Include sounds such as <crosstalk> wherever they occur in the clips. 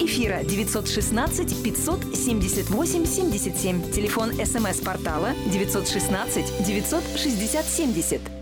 эфира 916 578 77. Телефон смс-портала 916 960 70.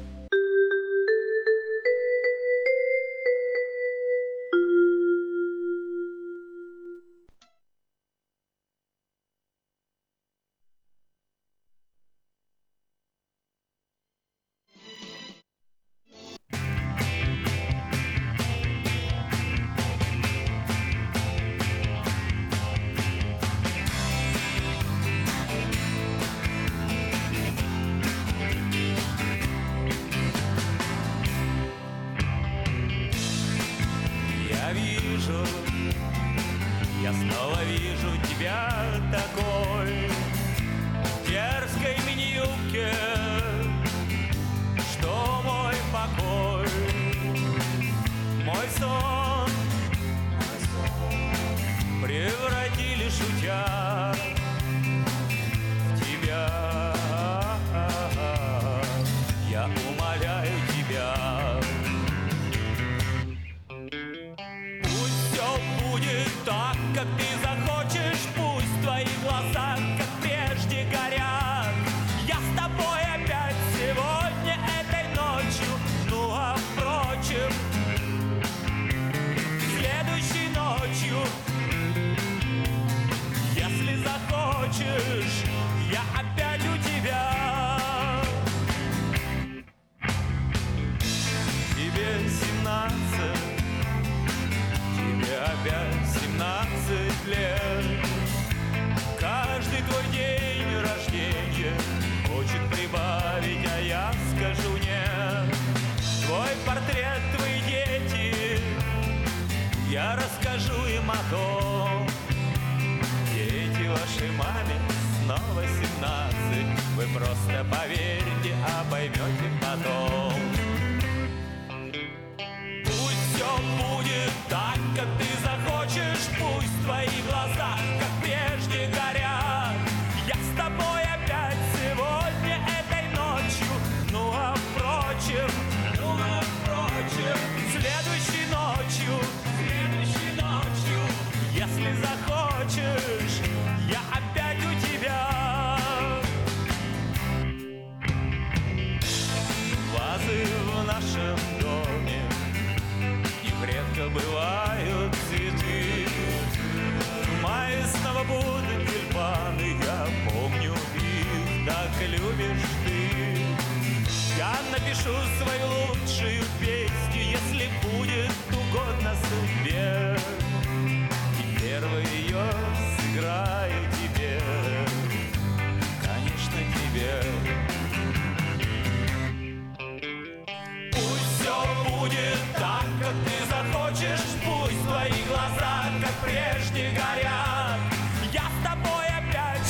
А поймете потом.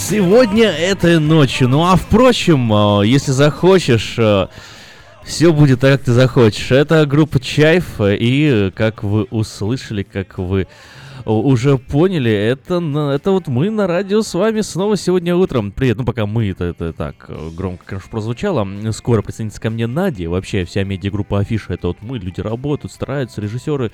Сегодня этой ночью. Ну а впрочем, э, если захочешь, э, все будет так, как ты захочешь. Это группа Чайф, и как вы услышали, как вы уже поняли, это, это вот мы на радио с вами снова сегодня утром. Привет, ну пока мы, это, это так э, громко, конечно, прозвучало. Скоро присоединится ко мне Надя. Вообще вся медиагруппа Афиша, это вот мы, люди работают, стараются, режиссеры,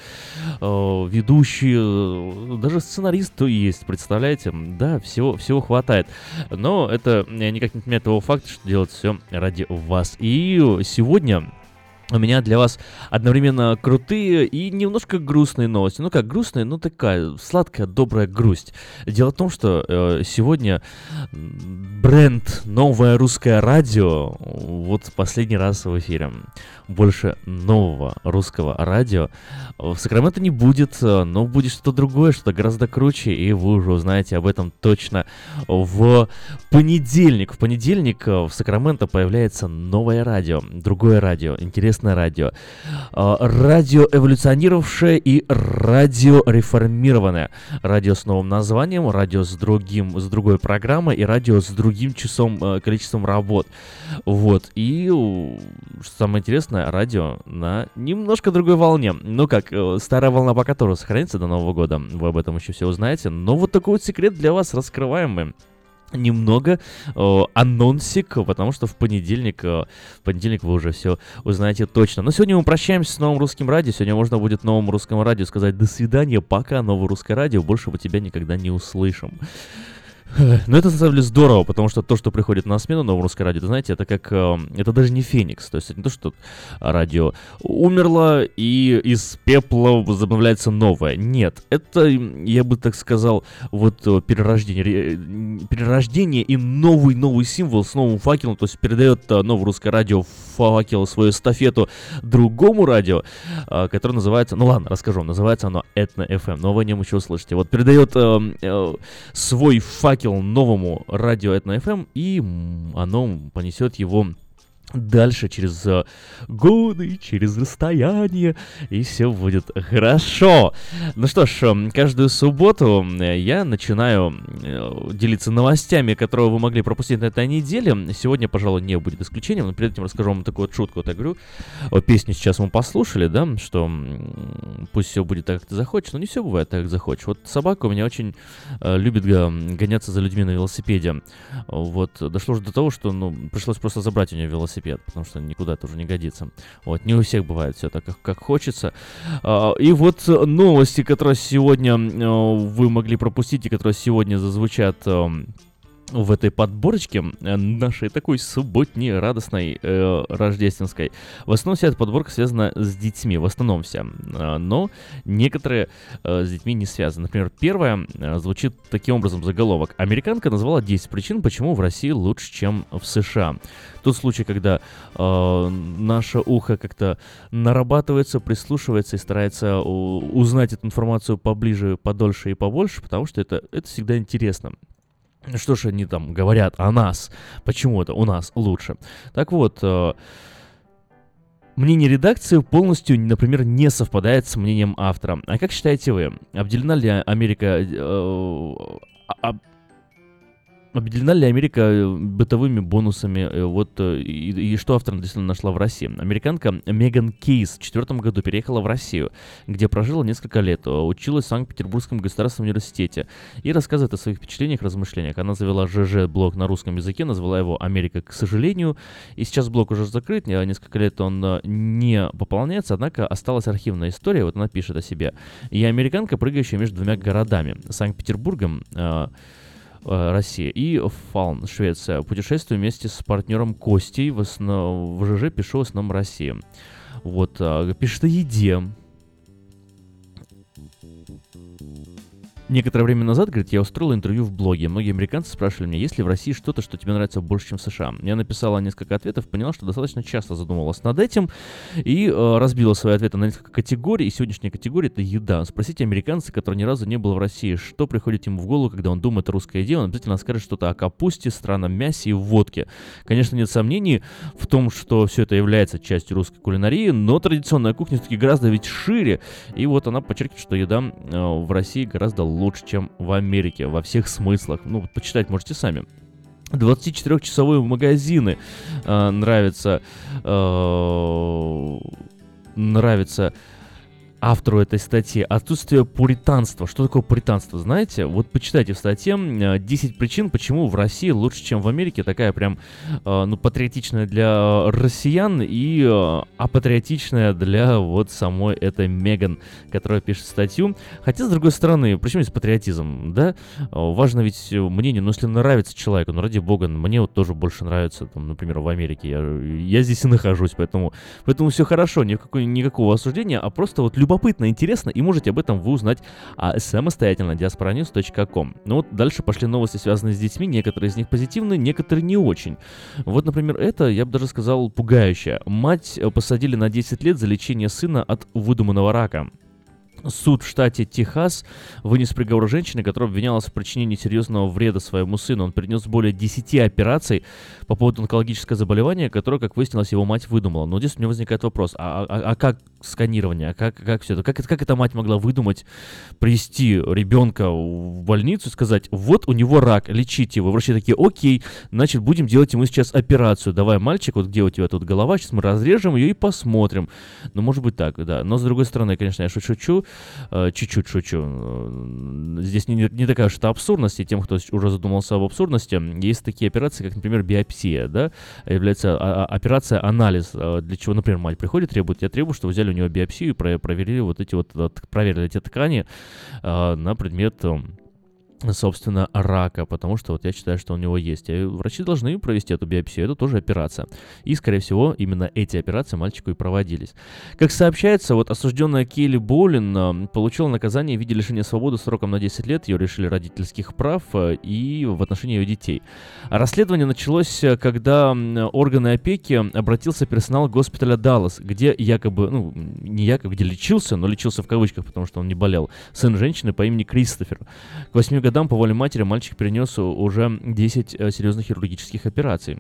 э, ведущие, э, даже сценарист есть, представляете? Да, всего, всего хватает. Но это никак не отменяет того факта, что делать все ради вас. И сегодня у меня для вас одновременно крутые и немножко грустные новости. Ну как грустные, ну такая сладкая, добрая грусть. Дело в том, что э, сегодня бренд «Новое русское радио» вот последний раз в эфире. Больше нового русского радио в Сакраменто не будет, но будет что-то другое, что-то гораздо круче, и вы уже узнаете об этом точно в понедельник. В понедельник в Сакраменто появляется новое радио, другое радио, интересное радио. А, радио эволюционировавшее и радио реформированное. Радио с новым названием, радио с другим, с другой программой и радио с другим часом, э, количеством работ. Вот. И что самое интересное, радио на немножко другой волне. Ну как, э, старая волна по которой сохранится до Нового года. Вы об этом еще все узнаете. Но вот такой вот секрет для вас раскрываем мы. немного э, анонсик, потому что в понедельник, э, в понедельник вы уже все узнаете точно. Но сегодня мы прощаемся с новым русским радио. Сегодня можно будет новому русскому радио сказать до свидания, пока новое русское радио, больше мы тебя никогда не услышим. <laughs> Ну, это, на самом деле, здорово, потому что то, что приходит на смену новому русское радио, знаете, это как... Э, это даже не Феникс. То есть это не то, что радио умерло, и из пепла возобновляется новое. Нет, это, я бы так сказал, вот э, перерождение. Перерождение и новый-новый символ с новым факелом, то есть передает э, новое русское радио факел, свою эстафету другому радио, которое называется... Ну ладно, расскажу. Называется оно Этно FM, но вы о нем еще услышите. Вот передает э, э, свой факел новому радио Этно FM, и оно понесет его дальше через э, годы, через расстояние, и все будет хорошо. Ну что ж, эм, каждую субботу я начинаю э, делиться новостями, которые вы могли пропустить на этой неделе. Сегодня, пожалуй, не будет исключением, но перед этим расскажу вам такую вот шутку. Вот я говорю, песню сейчас мы послушали, да, что пусть все будет так, как ты захочешь, но не все бывает так, как захочешь. Вот собака у меня очень э, любит гоняться за людьми на велосипеде. Вот, дошло же до того, что, ну, пришлось просто забрать у нее велосипед велосипед, потому что никуда это уже не годится. Вот, не у всех бывает все так, как, как хочется. А, и вот новости, которые сегодня а, вы могли пропустить и которые сегодня зазвучат в этой подборочке э, нашей такой субботней, радостной, э, рождественской. В основном вся эта подборка связана с детьми, в основном вся. Э, но некоторые э, с детьми не связаны. Например, первая э, звучит таким образом заголовок. Американка назвала 10 причин, почему в России лучше, чем в США. Тот случай, когда э, наше ухо как-то нарабатывается, прислушивается и старается узнать эту информацию поближе, подольше и побольше, потому что это, это всегда интересно. Что ж они там говорят о нас? Почему-то у нас лучше. Так вот, э, мнение редакции полностью, например, не совпадает с мнением автора. А как считаете вы, обделена ли Америка... Э, а, Обделена ли Америка э, бытовыми бонусами? Э, вот э, и, и что автор действительно нашла в России? Американка Меган Кейс в четвертом году переехала в Россию, где прожила несколько лет, училась в Санкт-Петербургском государственном университете и рассказывает о своих впечатлениях, размышлениях. Она завела ЖЖ-блог на русском языке, назвала его «Америка, к сожалению», и сейчас блог уже закрыт, несколько лет он не пополняется, однако осталась архивная история, вот она пишет о себе. «Я американка, прыгающая между двумя городами, Санкт-Петербургом, Россия. И Фалн, Швеция. Путешествую вместе с партнером Костей. В, основ... в ЖЖ пишу в основном России. Вот, а, пишет о еде. Некоторое время назад, говорит, я устроил интервью в блоге. Многие американцы спрашивали меня, есть ли в России что-то, что тебе нравится больше, чем в США. Я написала несколько ответов, поняла, что достаточно часто задумывалась над этим и э, разбила свои ответы на несколько категорий. И сегодняшняя категория — это еда. Спросите американца, который ни разу не был в России, что приходит ему в голову, когда он думает о русской еде, он обязательно скажет что-то о капусте, странном мясе и водке. Конечно, нет сомнений в том, что все это является частью русской кулинарии, но традиционная кухня все-таки гораздо ведь шире. И вот она подчеркивает, что еда э, в России гораздо лучше, чем в Америке во всех смыслах. Ну, почитать можете сами. 24-часовые магазины э, нравятся, э, нравится автору этой статьи отсутствие пуританства. Что такое пуританство, знаете? Вот почитайте в статье 10 причин, почему в России лучше, чем в Америке. Такая прям, э, ну, патриотичная для россиян и э, апатриотичная для вот самой этой Меган, которая пишет статью. Хотя, с другой стороны, почему здесь патриотизм, да? Э, важно ведь мнение, но если нравится человеку, ну, ради бога, мне вот тоже больше нравится, там, например, в Америке. Я, я здесь и нахожусь, поэтому, поэтому все хорошо, никакой, никакого осуждения, а просто вот любовь любопытно, интересно, и можете об этом вы узнать а, самостоятельно diasporanews.com. Ну вот дальше пошли новости, связанные с детьми, некоторые из них позитивные, некоторые не очень. Вот, например, это, я бы даже сказал, пугающее. Мать э, посадили на 10 лет за лечение сына от выдуманного рака. Суд в штате Техас вынес приговор женщине, которая обвинялась в причинении серьезного вреда своему сыну. Он перенес более 10 операций по поводу онкологического заболевания, которое, как выяснилось, его мать выдумала. Но здесь у меня возникает вопрос, а, а, а как сканирования, как, как все это, как, как эта мать могла выдумать привести ребенка в больницу и сказать, вот у него рак, лечите его. Врачи такие, окей, значит, будем делать ему сейчас операцию. Давай, мальчик, вот где у тебя тут голова, сейчас мы разрежем ее и посмотрим. Ну, может быть так, да. Но, с другой стороны, конечно, я шучу, э, чуть-чуть шучу. Э, здесь не, не такая уж это абсурдность, и тем, кто уже задумался об абсурдности, есть такие операции, как, например, биопсия, да, является а, а, операция анализ, э, для чего, например, мать приходит, требует, я требую, чтобы взяли у него биопсию и проверили вот эти вот, проверили эти ткани на предмет собственно, рака, потому что вот я считаю, что у него есть. И врачи должны провести эту биопсию, это тоже операция. И, скорее всего, именно эти операции мальчику и проводились. Как сообщается, вот осужденная Кейли Боулин э, получила наказание в виде лишения свободы сроком на 10 лет, ее решили родительских прав э, и в отношении ее детей. Расследование началось, э, когда органы опеки обратился персонал госпиталя Даллас, где якобы, ну, не якобы, где лечился, но лечился в кавычках, потому что он не болел, сын женщины по имени Кристофер. К 8 годам по воле матери мальчик перенес уже 10 э, серьезных хирургических операций.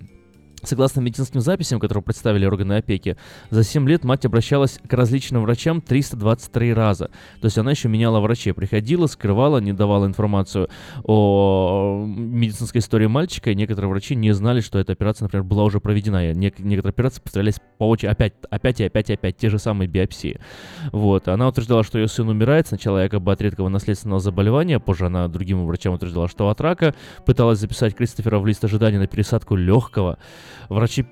Согласно медицинским записям, которые представили органы опеки, за 7 лет мать обращалась к различным врачам 323 раза. То есть она еще меняла врачей, приходила, скрывала, не давала информацию о медицинской истории мальчика, и некоторые врачи не знали, что эта операция, например, была уже проведена. И некоторые операции повторялись по очереди опять, опять и опять и опять, те же самые биопсии. Вот. Она утверждала, что ее сын умирает, сначала якобы от редкого наследственного заболевания, позже она другим врачам утверждала, что от рака, пыталась записать Кристофера в лист ожидания на пересадку легкого. Врачи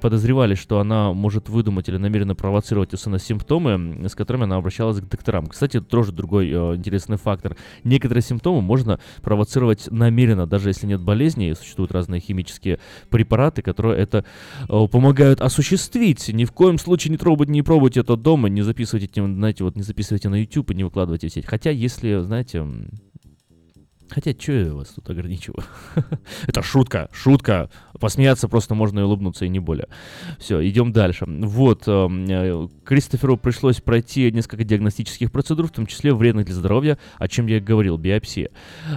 подозревали, что она может выдумать или намеренно провоцировать у сына симптомы, с которыми она обращалась к докторам. Кстати, тоже другой э, интересный фактор. Некоторые симптомы можно провоцировать намеренно, даже если нет болезни. Существуют разные химические препараты, которые это э, помогают осуществить. Ни в коем случае не трогайте, не пробуйте это дома, не записывайте, знаете, вот не записывайте на YouTube и не выкладывайте в сеть. Хотя, если, знаете, Хотя, что я вас тут ограничиваю? <laughs> Это шутка, шутка. Посмеяться просто можно и улыбнуться, и не более. Все, идем дальше. Вот, эм, э, Кристоферу пришлось пройти несколько диагностических процедур, в том числе вредных для здоровья, о чем я говорил, биопсия.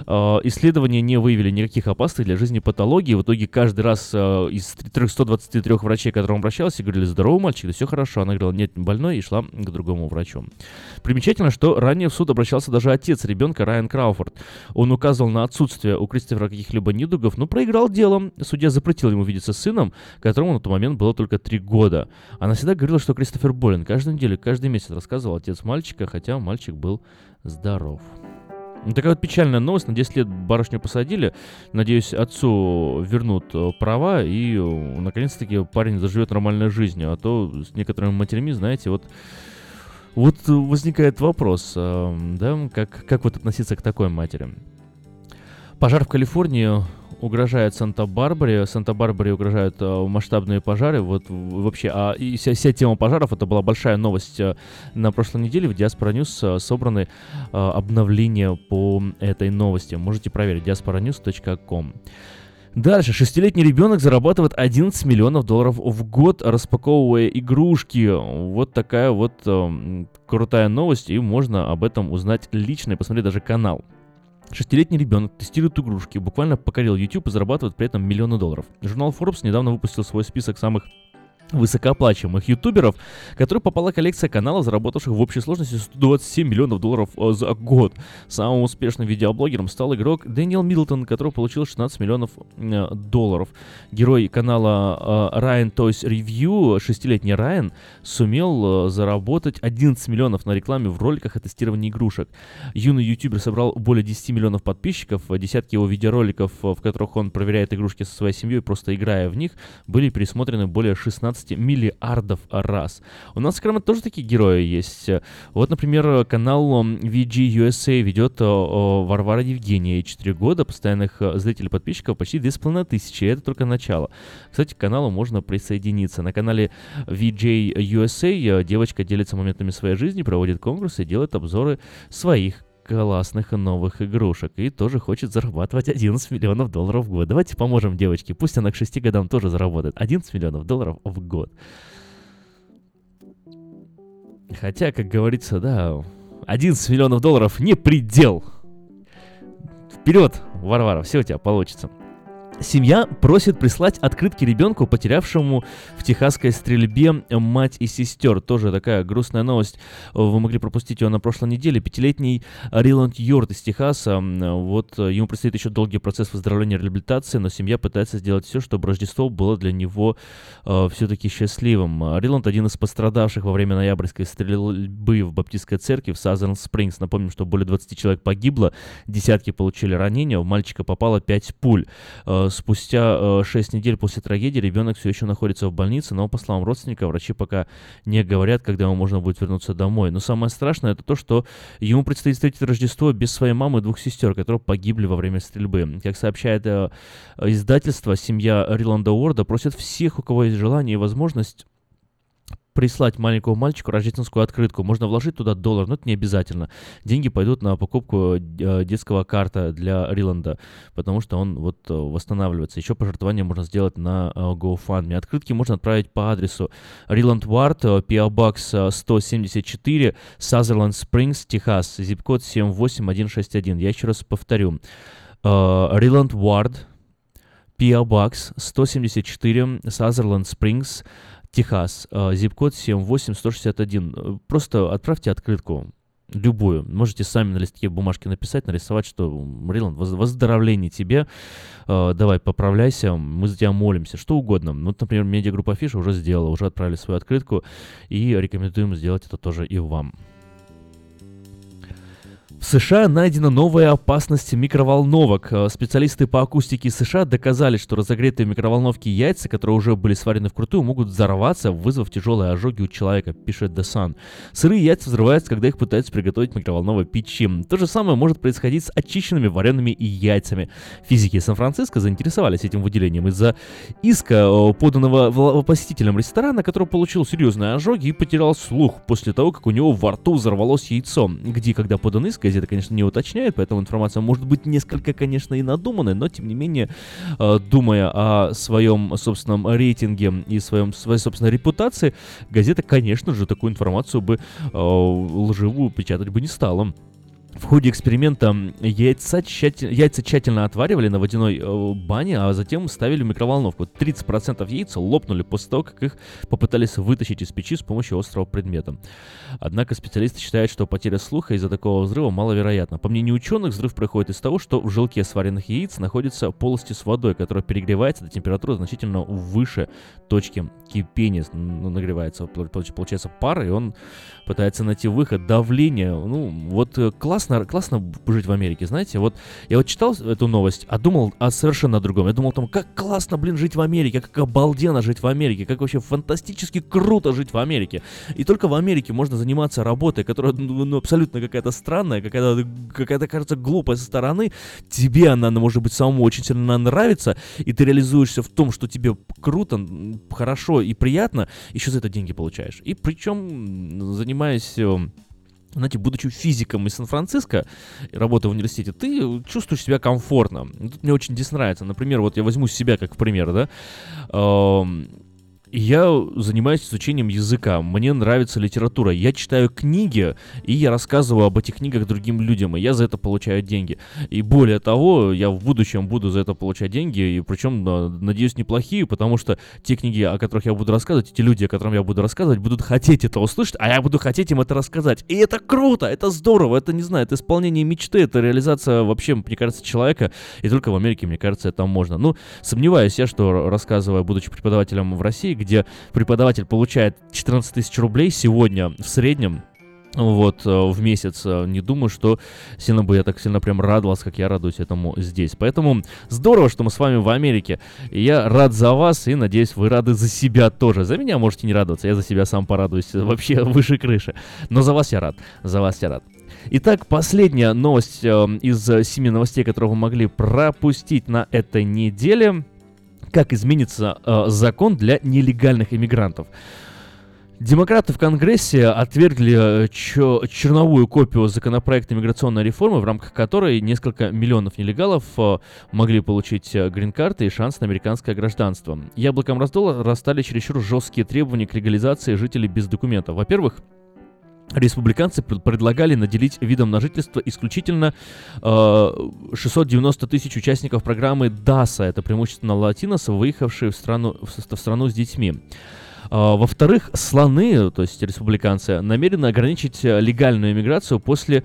Э, исследования не выявили никаких опасных для жизни патологий. В итоге каждый раз э, из 323 врачей, к которым обращался, говорили, здоровый мальчик, да все хорошо. Она говорила, нет, больной, и шла к другому врачу. Примечательно, что ранее в суд обращался даже отец ребенка Райан Крауфорд. Он указал указывал на отсутствие у Кристофера каких-либо недугов, но проиграл делом. Судья запретил ему видеться с сыном, которому на тот момент было только три года. Она всегда говорила, что Кристофер болен. Каждую неделю, каждый месяц рассказывал отец мальчика, хотя мальчик был здоров. Ну, такая вот печальная новость. На 10 лет барышню посадили. Надеюсь, отцу вернут э, права, и э, наконец-таки парень заживет нормальной жизнью. А то с некоторыми матерями, знаете, вот вот возникает вопрос, э, да, как, как вот относиться к такой матери? Пожар в Калифорнии угрожает Санта-Барбаре. Санта-Барбаре угрожают э, масштабные пожары. Вот вообще, а и вся, вся тема пожаров, это была большая новость э, на прошлой неделе. В Diaspora News э, собраны э, обновления по этой новости. Можете проверить diasporanews.com. Дальше. Шестилетний ребенок зарабатывает 11 миллионов долларов в год, распаковывая игрушки. Вот такая вот э, крутая новость, и можно об этом узнать лично и посмотреть даже канал. Шестилетний ребенок тестирует игрушки, буквально покорил YouTube и зарабатывает при этом миллионы долларов. Журнал Forbes недавно выпустил свой список самых высокооплачиваемых ютуберов, которой попала коллекция каналов, заработавших в общей сложности 127 миллионов долларов э, за год. Самым успешным видеоблогером стал игрок Дэниел Миддлтон, который получил 16 миллионов э, долларов. Герой канала э, Ryan Toys Review, шестилетний Райан, сумел заработать 11 миллионов на рекламе в роликах о тестировании игрушек. Юный ютубер собрал более 10 миллионов подписчиков, десятки его видеороликов, в которых он проверяет игрушки со своей семьей, просто играя в них, были пересмотрены более 16 15 миллиардов раз. У нас в Краме тоже такие герои есть. Вот, например, канал VG USA ведет Варвара Евгения, 4 года, постоянных э, зрителей подписчиков почти 2500, это только начало. Кстати, к каналу можно присоединиться. На канале VJ USA э, девочка делится моментами своей жизни, проводит конкурсы делает обзоры своих классных новых игрушек и тоже хочет зарабатывать 11 миллионов долларов в год. Давайте поможем девочке, пусть она к 6 годам тоже заработает 11 миллионов долларов в год. Хотя, как говорится, да, 11 миллионов долларов не предел. Вперед, Варвара, все у тебя получится. Семья просит прислать открытки ребенку, потерявшему в техасской стрельбе мать и сестер. Тоже такая грустная новость. Вы могли пропустить ее на прошлой неделе. Пятилетний Риланд Йорд из Техаса. Вот ему предстоит еще долгий процесс выздоровления и реабилитации, но семья пытается сделать все, чтобы Рождество было для него э, все-таки счастливым. Риланд один из пострадавших во время ноябрьской стрельбы в баптистской церкви в Сазерн Спрингс. Напомним, что более 20 человек погибло, десятки получили ранения, в мальчика попало 5 пуль. Э, спустя 6 э, недель после трагедии ребенок все еще находится в больнице, но, по словам родственника, врачи пока не говорят, когда ему можно будет вернуться домой. Но самое страшное это то, что ему предстоит встретить Рождество без своей мамы и двух сестер, которые погибли во время стрельбы. Как сообщает э, издательство, семья Риланда Уорда просит всех, у кого есть желание и возможность прислать маленькому мальчику рождественскую открытку. Можно вложить туда доллар, но это не обязательно. Деньги пойдут на покупку э, детского карта для Риланда, потому что он вот э, восстанавливается. Еще пожертвование можно сделать на э, GoFundMe. Открытки можно отправить по адресу Риланд Вард, PO Box 174, Sutherland Springs, Техас, зип-код 78161. Я еще раз повторю. Риланд Вард, PO Box 174, Sutherland Springs, Техас, э, 78161. Просто отправьте открытку, любую. Можете сами на листке бумажки написать, нарисовать, что Риланд, выздоровление тебе, э, давай поправляйся, мы за тебя молимся, что угодно. Ну, вот, например, медиагруппа Афиша уже сделала, уже отправили свою открытку, и рекомендуем сделать это тоже и вам. В США найдена новая опасность микроволновок. Э, специалисты по акустике США доказали, что разогретые микроволновки яйца, которые уже были сварены вкрутую, могут взорваться, вызвав тяжелые ожоги у человека, пишет The Sun. Сырые яйца взрываются, когда их пытаются приготовить в микроволновой печи. То же самое может происходить с очищенными вареными яйцами. Физики Сан-Франциско заинтересовались этим выделением из-за иска, э, поданного посетителем ресторана, который получил серьезные ожоги и потерял слух после того, как у него во рту взорвалось яйцо, где, когда подан иск, газета, конечно, не уточняет, поэтому информация может быть несколько, конечно, и надуманной, но, тем не менее, э, думая о своем собственном рейтинге и своем, своей собственной репутации, газета, конечно же, такую информацию бы э, лживую печатать бы не стала. В ходе эксперимента яйца, тщательно, яйца тщательно отваривали на водяной э, бане, а затем ставили в микроволновку. 30% яиц лопнули после того, как их попытались вытащить из печи с помощью острого предмета. Однако специалисты считают, что потеря слуха из-за такого взрыва маловероятна. По мнению ученых, взрыв происходит из того, что в желке сваренных яиц находится полости с водой, которая перегревается до температуры значительно выше точки кипения. Ну, нагревается, получается пар, и он пытается найти выход. Давление, ну, вот э, класс классно, классно жить в Америке, знаете, вот я вот читал эту новость, а думал о совершенно другом. Я думал о том, как классно, блин, жить в Америке, как обалденно жить в Америке, как вообще фантастически круто жить в Америке. И только в Америке можно заниматься работой, которая ну, ну абсолютно какая-то странная, какая-то, какая-то кажется глупая со стороны. Тебе она, она может быть самому очень сильно нравится, и ты реализуешься в том, что тебе круто, хорошо и приятно, еще за это деньги получаешь. И причем занимаясь э, знаете, будучи физиком из Сан-Франциско, работая в университете, ты чувствуешь себя комфортно. Тут мне очень здесь нравится. Например, вот я возьму себя как пример, да. Я занимаюсь изучением языка, мне нравится литература, я читаю книги, и я рассказываю об этих книгах другим людям, и я за это получаю деньги. И более того, я в будущем буду за это получать деньги, и причем, надеюсь, неплохие, потому что те книги, о которых я буду рассказывать, те люди, о которых я буду рассказывать, будут хотеть это услышать, а я буду хотеть им это рассказать. И это круто, это здорово, это, не знаю, это исполнение мечты, это реализация вообще, мне кажется, человека, и только в Америке, мне кажется, это можно. Ну, сомневаюсь я, что рассказывая, будучи преподавателем в России, где преподаватель получает 14 тысяч рублей сегодня в среднем, вот, э, в месяц. Э, не думаю, что сильно бы я так сильно прям радовался, как я радуюсь этому здесь. Поэтому здорово, что мы с вами в Америке. Я рад за вас и надеюсь, вы рады за себя тоже. За меня можете не радоваться, я за себя сам порадуюсь вообще <laughs> выше крыши. Но за вас я рад, за вас я рад. Итак, последняя новость э, из семи новостей, которые вы могли пропустить на этой неделе – как изменится э, закон для нелегальных иммигрантов. Демократы в Конгрессе отвергли э, черновую копию законопроекта миграционной реформы, в рамках которой несколько миллионов нелегалов э, могли получить э, грин-карты и шанс на американское гражданство. Яблоком раздола расстали чересчур жесткие требования к легализации жителей без документов. Во-первых, республиканцы предлагали наделить видом на жительство исключительно э, 690 тысяч участников программы ДАСа, это преимущественно латинос, выехавшие в страну, в, в страну с детьми. Uh, во-вторых, слоны, то есть республиканцы, намерены ограничить легальную иммиграцию после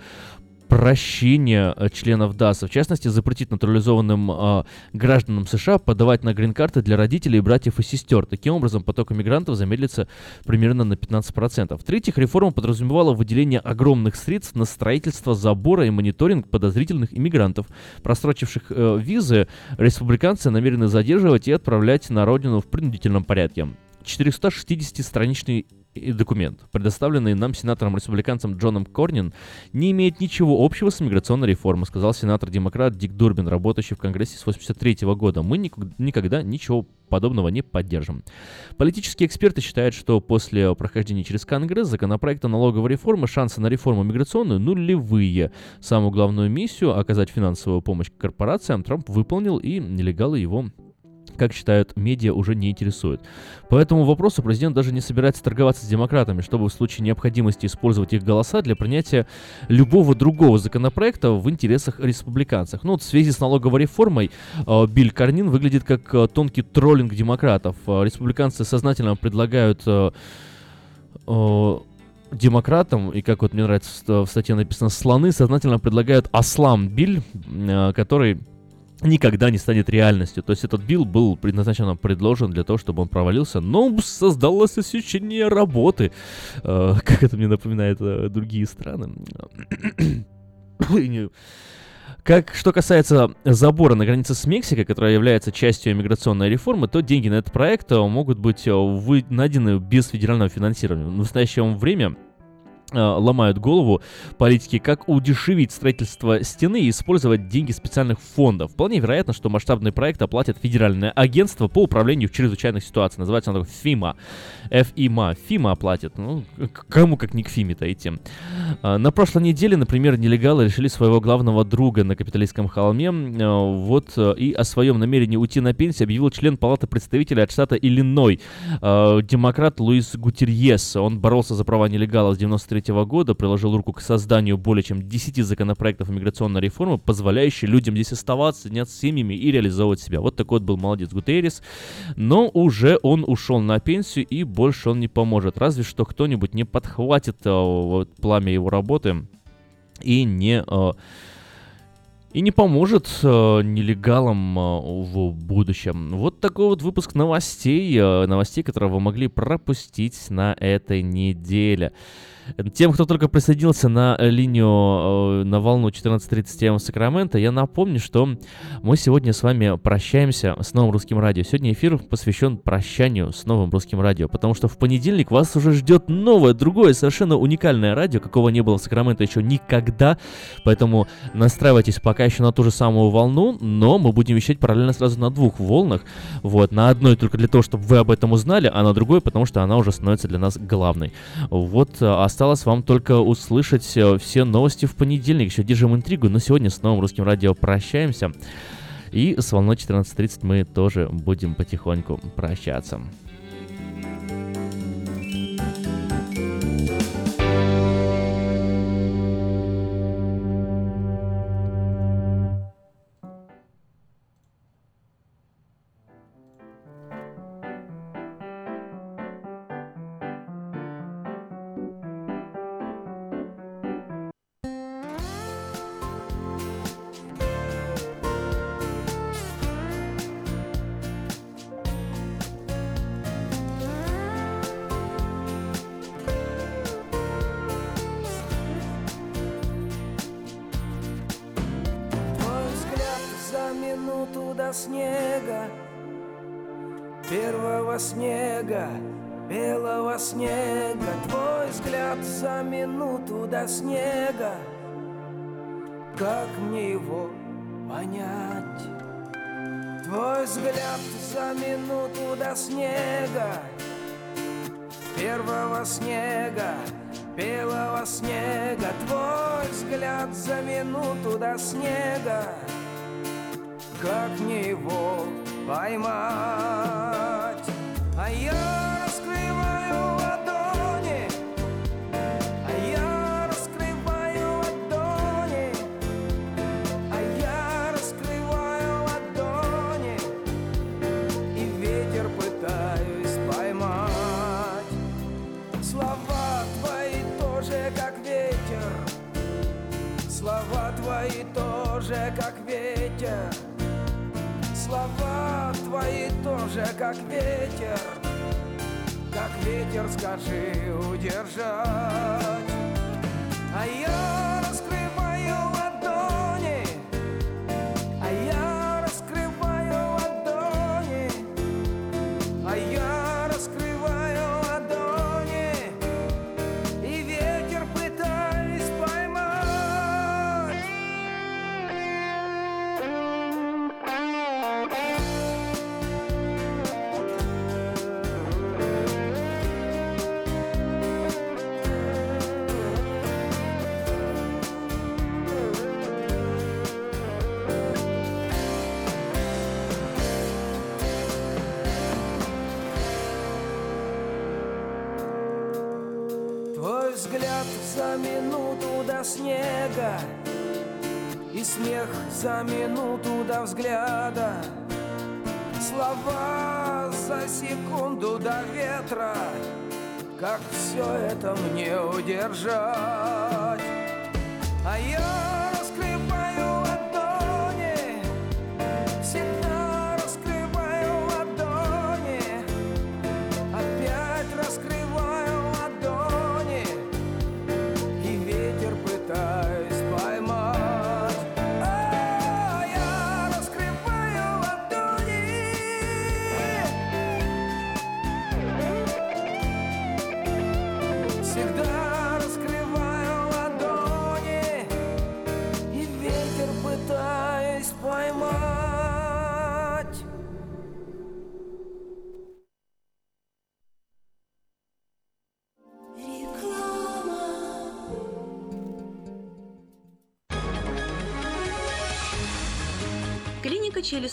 прощения э, членов ДАСа. В частности, запретить натурализованным э, гражданам США подавать на грин-карты для родителей, братьев и сестер. Таким образом, поток иммигрантов замедлится примерно на 15%. В-третьих, реформа подразумевала выделение огромных средств на строительство забора и мониторинг подозрительных иммигрантов. Просрочивших э, визы республиканцы намерены задерживать и отправлять на родину в принудительном порядке. 460-страничный документ, предоставленный нам сенатором-республиканцем Джоном Корнин, не имеет ничего общего с миграционной реформой, сказал сенатор-демократ Дик Дурбин, работающий в Конгрессе с 1983 года. Мы никогда ничего подобного не поддержим. Политические эксперты считают, что после прохождения через Конгресс законопроекта налоговой реформы шансы на реформу миграционную нулевые. Самую главную миссию оказать финансовую помощь корпорациям Трамп выполнил, и нелегалы его как считают медиа, уже не интересует. По этому вопросу президент даже не собирается торговаться с демократами, чтобы в случае необходимости использовать их голоса для принятия любого другого законопроекта в интересах республиканцев. Ну вот в связи с налоговой реформой э, Биль Карнин выглядит как э, тонкий троллинг демократов. Э, республиканцы сознательно предлагают э, демократам, и как вот мне нравится в статье написано, слоны сознательно предлагают ослам Биль, который никогда не станет реальностью. То есть этот билл был предназначен, предложен для того, чтобы он провалился, но создалось ощущение работы. Э, <laughs> как это мне напоминает э, другие страны. <coughs> Как, что касается забора на границе с Мексикой, которая является частью иммиграционной реформы, то деньги на этот проект э, могут быть вы, найдены без федерального финансирования. В настоящее время Э, ломают голову политики, как удешевить строительство стены и использовать деньги специальных фондов. Вполне вероятно, что масштабный проект оплатит Федеральное агентство по управлению в чрезвычайных ситуациях. Называется оно FIMA. FIMA. FIMA оплатит. Ну, кому как не к FIMA-то идти. Э, на прошлой неделе, например, нелегалы решили своего главного друга на капиталистском холме. Э, вот и о своем намерении уйти на пенсию объявил член Палаты представителей от штата Иллиной, демократ Луис Гутерьес. Он боролся за права нелегалов с 93 2023 года приложил руку к созданию более чем 10 законопроектов миграционной реформы, позволяющие людям здесь оставаться, заняться семьями и реализовывать себя. Вот такой вот был молодец Гутеррис. Но уже он ушел на пенсию и больше он не поможет. Разве что кто-нибудь не подхватит э, вот, пламя его работы и не... Э, и не поможет э, нелегалам э, в будущем. Вот такой вот выпуск новостей, э, новостей, которые вы могли пропустить на этой неделе. Тем, кто только присоединился на линию, э, на волну 14.30 в Сакраменто, я напомню, что мы сегодня с вами прощаемся с новым русским радио. Сегодня эфир посвящен прощанию с новым русским радио, потому что в понедельник вас уже ждет новое, другое, совершенно уникальное радио, какого не было в Сакраменто еще никогда. Поэтому настраивайтесь пока еще на ту же самую волну, но мы будем вещать параллельно сразу на двух волнах. Вот, на одной только для того, чтобы вы об этом узнали, а на другой, потому что она уже становится для нас главной. Вот, осталось осталось вам только услышать э, все новости в понедельник. Еще держим интригу, но сегодня с новым русским радио прощаемся. И с волной 14.30 мы тоже будем потихоньку прощаться. первого снега, первого снега, белого снега, твой взгляд за минуту до снега, как мне его понять? Твой взгляд за минуту до снега, первого снега, белого снега, твой взгляд за минуту до снега как мне его поймать? А я раскрываю ладони, а я раскрываю ладони, а я раскрываю ладони, и ветер пытаюсь поймать. Слова твои тоже как ветер, слова твои тоже как тоже как ветер. Как ветер скажи удержать. А я за минуту до снега. И смех за минуту до взгляда. Слова за секунду до ветра. Как все это мне удержать? А я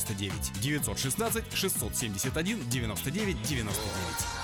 99 916 671 99 99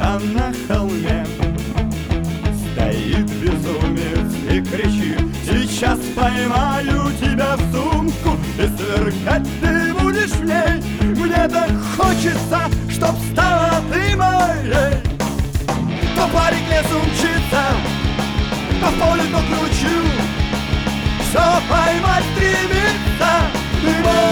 а на холме. Стоит безумец и кричит. Сейчас поймаю тебя в сумку и сверкать ты будешь в ней. Мне так хочется, чтоб стала ты моей. То парик лесу мчится, Кто в поле, то кручу. Все поймать стремится Весь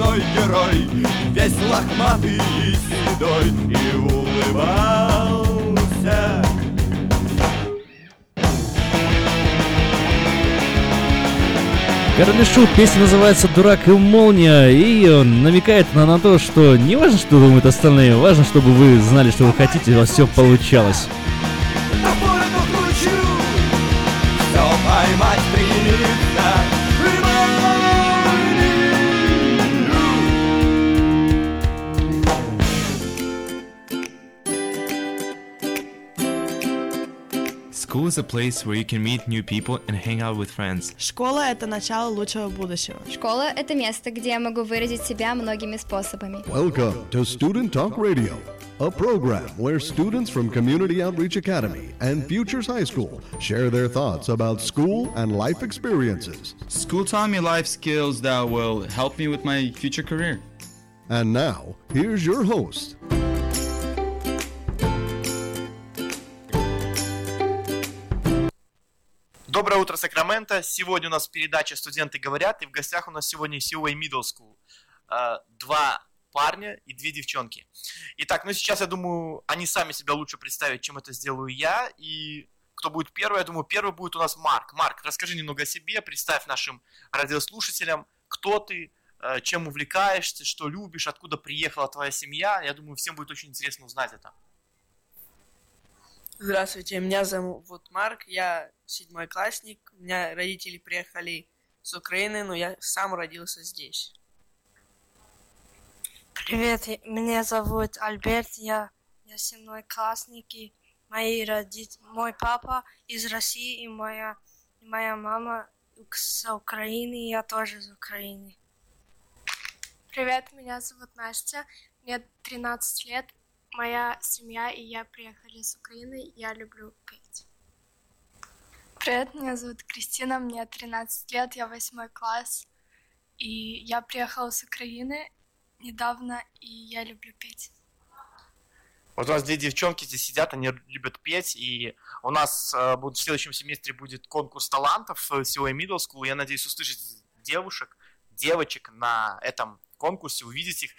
ночной герой Весь лохматый и седой И улыбался Король и Шут, песня называется «Дурак и молния» и э, намекает на, на то, что не важно, что думают остальные, важно, чтобы вы знали, что вы хотите, и у вас все получалось. is a place where you can meet new people and hang out with friends. Школа — это начало лучшего будущего. Школа — это место, где я могу выразить себя многими способами. Welcome to Student Talk Radio, a program where students from Community Outreach Academy and Futures High School share their thoughts about school and life experiences. School taught me life skills that will help me with my future career. And now, here's your host, Доброе утро, Сакраменто. Сегодня у нас передача «Студенты говорят», и в гостях у нас сегодня COA Middle School. Э, Два парня и две девчонки. Итак, ну сейчас, я думаю, они сами себя лучше представят, чем это сделаю я. И кто будет первый, я думаю, первый будет у нас Марк. Марк, расскажи немного о себе, представь нашим радиослушателям, кто ты, э, чем увлекаешься, что любишь, откуда приехала твоя семья. Я думаю, всем будет очень интересно узнать это. Здравствуйте, меня зовут Марк, я седьмой классник. У меня родители приехали с Украины, но я сам родился здесь. Привет, меня зовут Альберт, я, я седьмой классник, и мои родители, мой папа из России, и моя, и моя мама с Украины, и я тоже из Украины. Привет, меня зовут Настя, мне 13 лет, моя семья и я приехали с Украины, я люблю петь. Привет, меня зовут Кристина, мне 13 лет, я восьмой класс, и я приехала с Украины недавно, и я люблю петь. Вот у нас две девчонки здесь сидят, они любят петь, и у нас э, в следующем семестре будет конкурс талантов э, COA Middle School. Я надеюсь услышать девушек, девочек на этом конкурсе, увидеть их.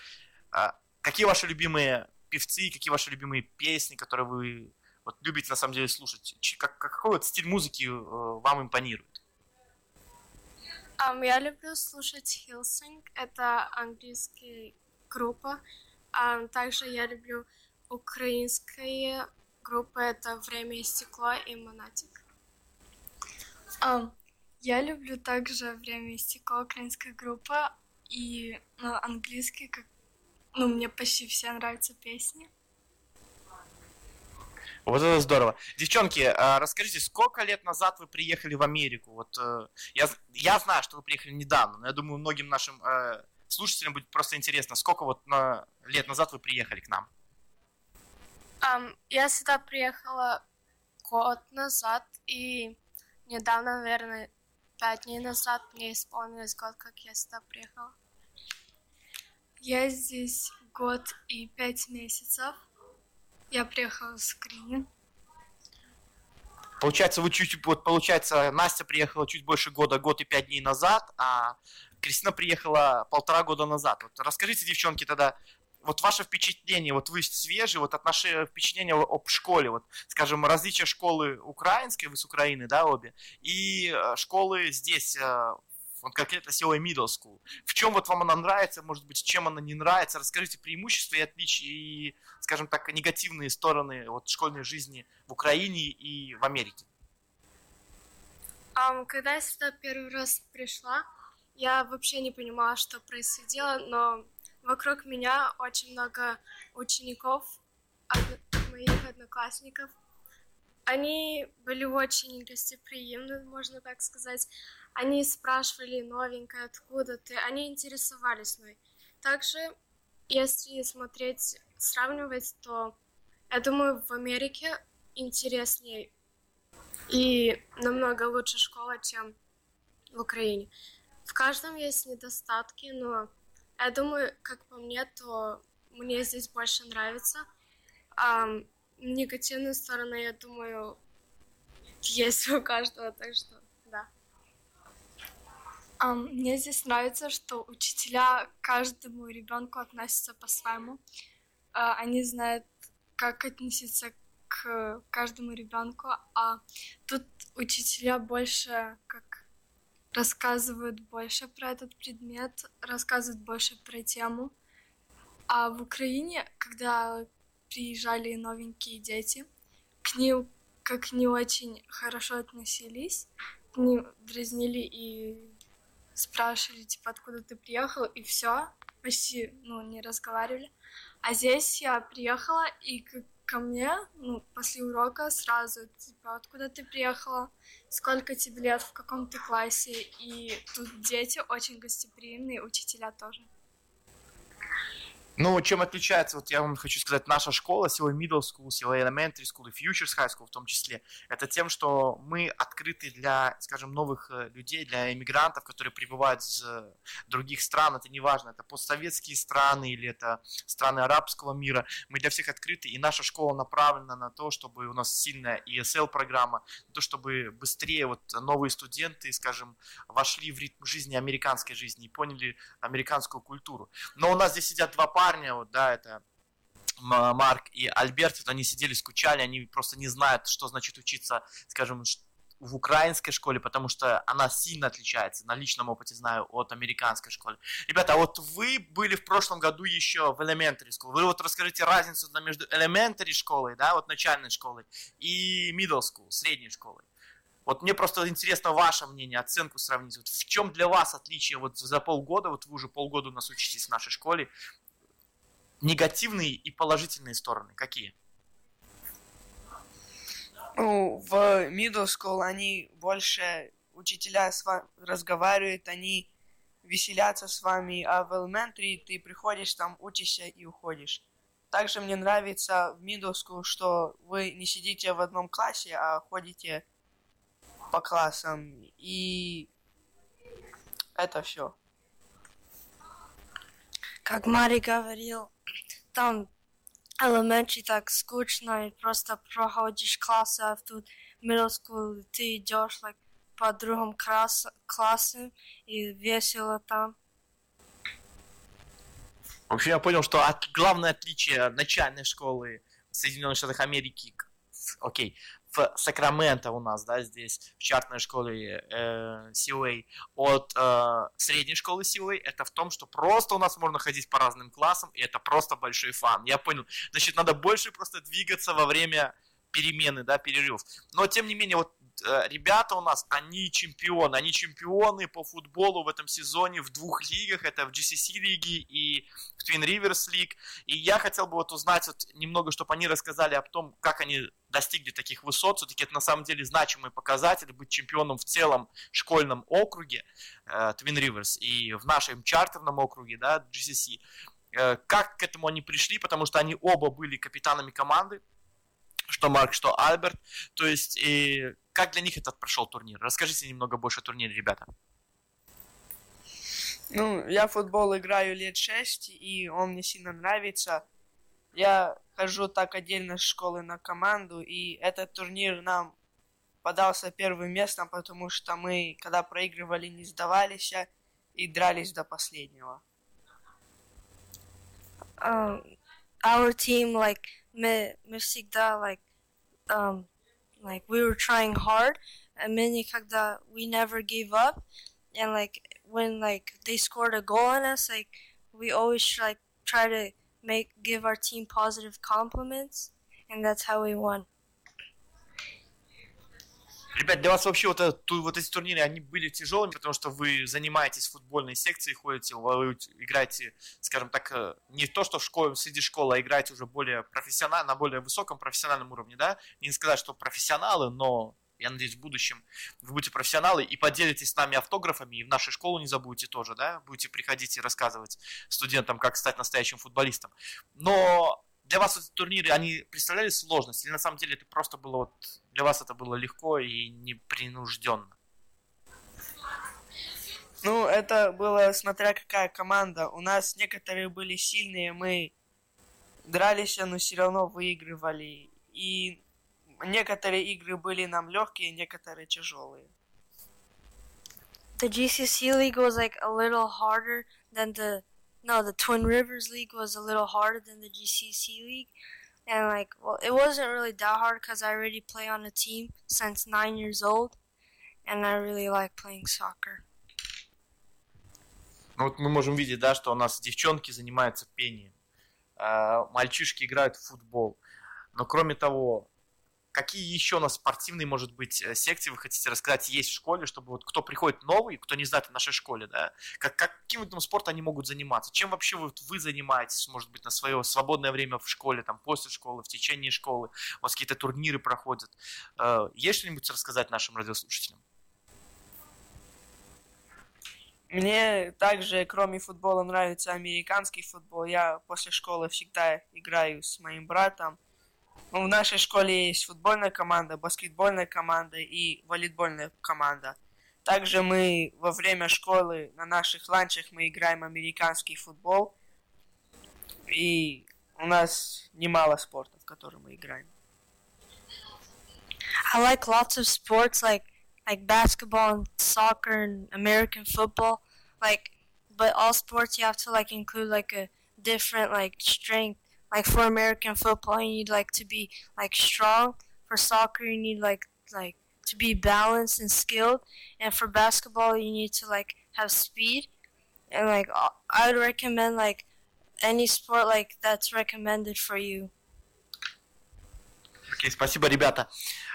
Э, какие ваши любимые певцы, какие ваши любимые песни, которые вы вот, любите на самом деле слушать? Как, какой вот стиль музыки э, вам импонирует? Ам, я люблю слушать Hillsing, это английская группа. Ам, также я люблю украинская группа, это «Время и стекло» и «Монатик». Ам, я люблю также «Время и стекло», украинская группа, и ну, английский, как... ну, мне почти все нравятся песни. Вот это здорово. Девчонки, а расскажите, сколько лет назад вы приехали в Америку? Вот э, я, я знаю, что вы приехали недавно, но я думаю, многим нашим э, слушателям будет просто интересно, сколько вот на, лет назад вы приехали к нам? Ам, я сюда приехала год назад, и недавно, наверное, пять дней назад мне исполнилось год, как я сюда приехала. Я здесь год и пять месяцев. Я приехала с Украины. Получается, вы чуть, вот, получается, Настя приехала чуть больше года, год и пять дней назад, а Кристина приехала полтора года назад. Вот расскажите, девчонки, тогда, вот ваше впечатление, вот вы свежие, вот отношение, впечатление об школе, вот, скажем, различия школы украинской, вы с Украины, да, обе, и э, школы здесь, э, вот конкретно COA Middle School. В чем вот вам она нравится, может быть, чем она не нравится? Расскажите преимущества и отличия, и, скажем так, негативные стороны вот, школьной жизни в Украине и в Америке. Ам, когда я сюда первый раз пришла, я вообще не понимала, что происходило, но вокруг меня очень много учеников, моих одноклассников. Они были очень гостеприимны, можно так сказать. Они спрашивали новенькое, откуда ты, они интересовались мной. Также, если смотреть, сравнивать, то я думаю, в Америке интереснее и намного лучше школа, чем в Украине. В каждом есть недостатки, но я думаю, как по мне, то мне здесь больше нравится. А негативные стороны, я думаю, есть <laughs> у каждого, так что мне здесь нравится, что учителя к каждому ребенку относятся по-своему. А, они знают, как относиться к каждому ребенку, а тут учителя больше как рассказывают больше про этот предмет, рассказывают больше про тему. А в Украине, когда приезжали новенькие дети, к ним как не очень хорошо относились, к ним дразнили и спрашивали, типа, откуда ты приехал, и все, почти, ну, не разговаривали. А здесь я приехала, и ко мне, ну, после урока сразу, типа, откуда ты приехала, сколько тебе лет, в каком ты классе, и тут дети очень гостеприимные, учителя тоже. Ну, чем отличается, вот я вам хочу сказать, наша школа, силой middle school, силой elementary school и futures high school в том числе, это тем, что мы открыты для, скажем, новых э, людей, для иммигрантов, которые прибывают из э, других стран, это неважно, это постсоветские страны или это страны арабского мира, мы для всех открыты, и наша школа направлена на то, чтобы у нас сильная ESL-программа, на то, чтобы быстрее вот новые студенты, скажем, вошли в ритм жизни, американской жизни, и поняли американскую культуру. Но у нас здесь сидят два парня, вот, да, это Марк и Альберт, вот они сидели, скучали, они просто не знают, что значит учиться, скажем, в украинской школе, потому что она сильно отличается, на личном опыте знаю, от американской школы. Ребята, а вот вы были в прошлом году еще в elementary school. Вы вот расскажите разницу между elementary школой, да, вот начальной школой, и middle school, средней школой. Вот мне просто интересно ваше мнение, оценку сравнить. Вот в чем для вас отличие вот за полгода, вот вы уже полгода у нас учитесь в нашей школе, негативные и положительные стороны какие? Ну, в middle school они больше учителя с вами разговаривают, они веселятся с вами, а в elementary ты приходишь там, учишься и уходишь. Также мне нравится в middle school, что вы не сидите в одном классе, а ходите по классам. И это все. Как Мари говорил, там elementary так скучно, и просто проходишь классы, а тут middle school ты идешь like, по другим класс, классам, и весело там. В общем, я понял, что от- главное отличие начальной школы в Соединенных Штатах Америки, окей, в Сакраменто у нас, да, здесь, в чартной школе э, COA, от э, средней школы COA, это в том, что просто у нас можно ходить по разным классам, и это просто большой фан. Я понял. Значит, надо больше просто двигаться во время перемены, да, перерыв. Но, тем не менее, вот э, ребята у нас, они чемпионы, они чемпионы по футболу в этом сезоне в двух лигах, это в GCC лиге и в Twin Rivers League, и я хотел бы вот узнать вот немного, чтобы они рассказали о том, как они достигли таких высот, все-таки это на самом деле значимый показатель, быть чемпионом в целом школьном округе э, Twin Rivers и в нашем чартерном округе, да, GCC. Э, как к этому они пришли, потому что они оба были капитанами команды, что Марк, что Альберт. То есть, и как для них этот прошел турнир? Расскажите немного больше о турнире, ребята. Ну, я в футбол играю лет шесть, и он мне сильно нравится. Я хожу так отдельно с школы на команду, и этот турнир нам подался первым местом, потому что мы, когда проигрывали, не сдавались и дрались до последнего. Um, our team, like, мы, мы всегда, like, um, like, we were trying hard, and then когда we never gave up, and, like, when, like, they scored a goal on us, like, we always, like, try to make, give our team positive compliments, and that's how we won. Ребят, для вас вообще вот, это, вот эти турниры, они были тяжелыми, потому что вы занимаетесь футбольной секции, ходите, вы играете, скажем так, э, не то, что в школе, среди школы, а играете уже более профессионально, на более высоком профессиональном уровне, да? Не сказать, что профессионалы, но я надеюсь, в будущем вы будете профессионалы и поделитесь с нами автографами, и в нашу школу не забудете тоже, да? Будете приходить и рассказывать студентам, как стать настоящим футболистом. Но для вас эти турниры, они представляли сложность? Или на самом деле это просто было вот, для вас это было легко и непринужденно? Ну, это было смотря какая команда. У нас некоторые были сильные, мы дрались, но все равно выигрывали. И некоторые игры были нам легкие, некоторые тяжелые. The GCC league was like a little harder than the no, the Twin Rivers league was a little harder than the GCC league. And like, well, it wasn't really that hard because I already play on a team since nine years old, and I really like playing soccer. Ну вот мы можем видеть, да, что у нас девчонки занимаются пением, а, мальчишки играют в футбол. Но кроме того, какие еще у нас спортивные, может быть, э, секции вы хотите рассказать есть в школе, чтобы вот кто приходит новый, кто не знает о нашей школе, да, как, каким видом спорта они могут заниматься? Чем вообще вот вы занимаетесь, может быть, на свое свободное время в школе, там, после школы, в течение школы? У вас какие-то турниры проходят? Э, Есть что-нибудь рассказать нашим радиослушателям? Мне также, кроме футбола, нравится американский футбол. Я после школы всегда играю с моим братом. Ну, в нашей школе есть футбольная команда, баскетбольная команда и волейбольная команда. Также мы во время школы на наших ланчах мы играем американский футбол. И у нас немало спорта, в котором мы играем. I like lots of sports like like basketball and soccer and American football. Like but all sports you have to like include like a different like strength. Like for American football you need like to be like strong. For soccer you need like like to be balanced and skilled. And for basketball you need to like have speed. And like I would recommend like any sport like that's recommended for you. Окей, спасибо, ребята.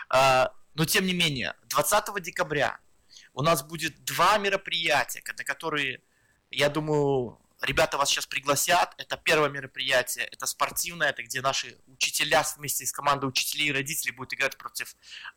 А, Но тем не менее, 20 декабря у нас будет два мероприятия, на которые, я думаю, ребята вас сейчас пригласят. Это первое мероприятие, это спортивное, это где наши учителя вместе с командой учителей и родителей будут играть против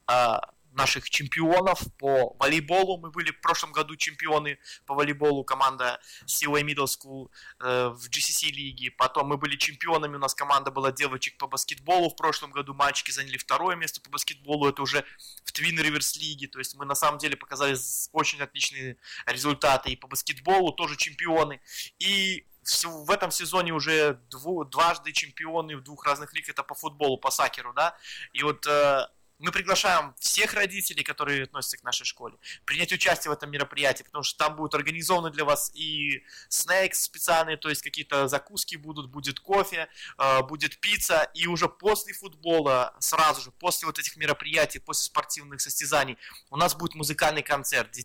а, наших чемпионов по волейболу. Мы были в прошлом году чемпионы по волейболу, команда COA Middle э, в GCC лиге. Потом мы были чемпионами, у нас команда была девочек по баскетболу в прошлом году. Мальчики заняли второе место по баскетболу, это уже в Twin Rivers лиге. То есть мы на самом деле показали очень отличные результаты и по баскетболу, тоже чемпионы. И в этом сезоне уже дву- дважды чемпионы в двух разных лиг, это по футболу, по сакеру, да. И вот э, мы приглашаем всех родителей, которые относятся к нашей школе, принять участие в этом мероприятии, потому что там будут организованы для вас и снэкс специальные, то есть какие-то закуски будут, будет кофе, э, будет пицца, и уже после футбола, сразу же, после вот этих мероприятий, после спортивных состязаний, у нас будет музыкальный концерт.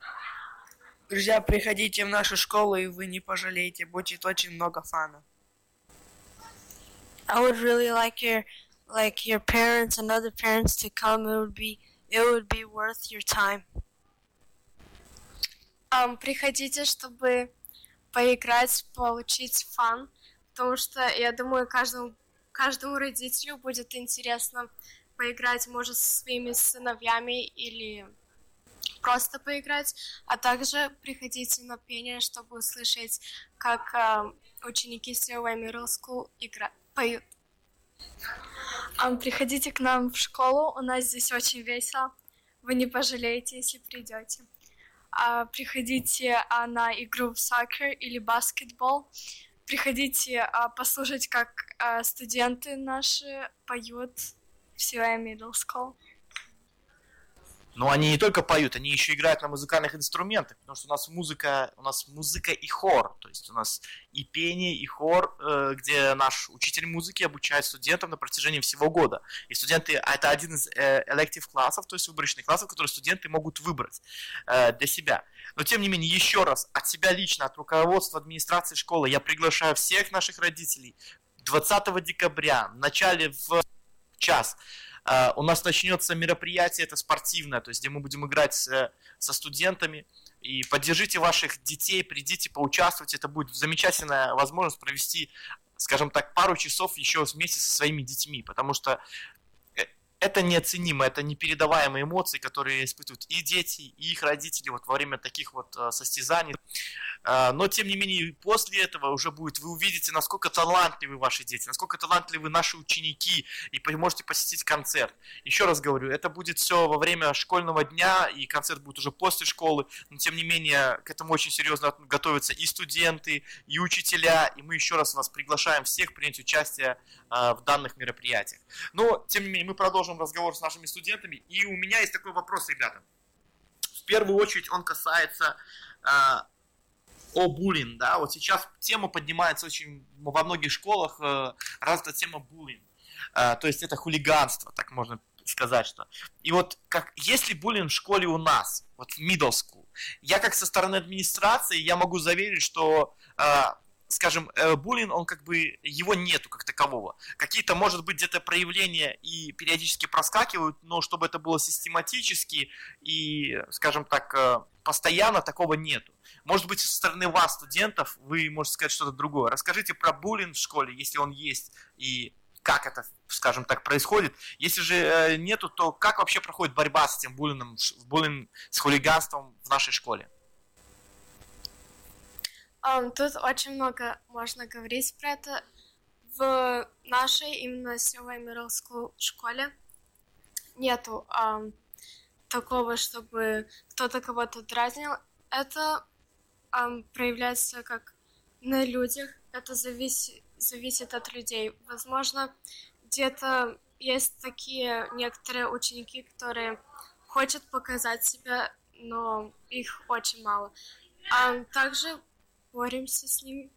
Друзья, приходите в нашу школу, и вы не пожалеете. Будет очень много фана. I would really like your like your parents and other parents to come. It would be it would be worth your time. Ам, приходите, чтобы поиграть, получить фан, потому что я думаю, каждому, каждому родителю будет интересно поиграть, может, со своими сыновьями или просто поиграть, а также приходите на пение, чтобы услышать, как ам, ученики COA Middle School игра... поют. Приходите к нам в школу, у нас здесь очень весело, вы не пожалеете, если придете. А, приходите а, на игру в сокер или баскетбол. Приходите а, послушать, как студенты наши поют в COA Middle School. Но они не только поют, они еще играют на музыкальных инструментах, потому что у нас музыка, у нас музыка и хор, то есть у нас и пение, и хор, э, где наш учитель музыки обучает студентов на протяжении всего года. И студенты, а это один из э, elective классов, то есть выборочных классов, которые студенты могут выбрать э, для себя. Но тем не менее, еще раз, от себя лично, от руководства администрации школы, я приглашаю всех наших родителей 20 декабря, в начале в час, У нас начнется мероприятие, это спортивное, то есть где мы будем играть с- со студентами. И поддержите ваших детей, придите, поучаствуйте. Это будет замечательная возможность провести, скажем так, пару часов еще вместе со своими детьми, потому что э, это неоценимо, это непередаваемые эмоции, которые испытывают и дети, и их родители вот во время таких вот э, состязаний. Э, Но, тем не менее, после этого уже будет, вы увидите, насколько талантливы ваши дети, насколько талантливы наши ученики, и можете посетить концерт. Еще раз говорю, это будет все во время школьного дня, и концерт будет уже после школы, но, тем не менее, к этому очень серьезно от- готовятся и студенты, и учителя, и мы еще раз вас приглашаем всех принять участие э, в данных мероприятиях. Но, тем не менее, мы продолжим разговор с нашими студентами, и у меня есть такой вопрос, ребята. В первую очередь он касается э, о буллинг, да, вот сейчас тема поднимается очень во многих школах, э, развита тема буллинг, Э, то есть это хулиганство, так можно сказать, что. И вот как, если буллинг в школе у нас, вот в middle school, я как со стороны администрации, я могу заверить, что э, скажем, э, буллинг, он как бы, его нету как такового. Какие-то, может быть, где-то проявления и периодически проскакивают, но чтобы это было систематически и, скажем так, э, постоянно, такого нету. Может быть, со стороны вас, студентов, вы можете сказать что-то другое. Расскажите про буллинг в школе, если он есть, и как это, скажем так, происходит. Если же э, нету, то как вообще проходит борьба с этим буллингом, буллинг, с хулиганством в нашей школе? Ам, тут очень много можно говорить про это. В нашей именно Silver Middle School школе нету ам, такого, чтобы кто-то кого-то дразнил. Это ам, проявляется как на людях. Это зависит, зависит от людей. Возможно, где-то есть такие некоторые ученики, которые хотят показать себя, но их очень мало. Ам, также боремся с ними.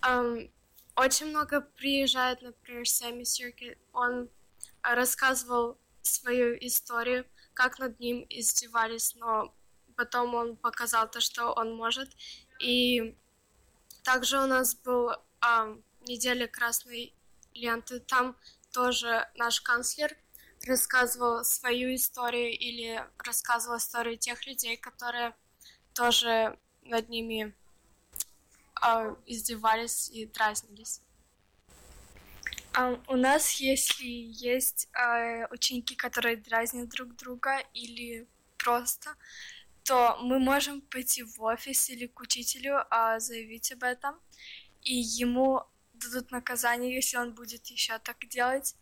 Ам, очень много приезжает, например, Сэмми Сирки. Он а, рассказывал свою историю, как над ним издевались, но потом он показал то, что он может. И также у нас был ам, неделя красной ленты. Там тоже наш канцлер рассказывал свою историю или рассказывал историю тех людей, которые тоже над ними а, издевались и дразнились. А, у нас, если есть а, ученики, которые дразнят друг друга или просто, то мы можем пойти в офис или к учителю, а, заявить об этом, и ему дадут наказание, если он будет еще так делать.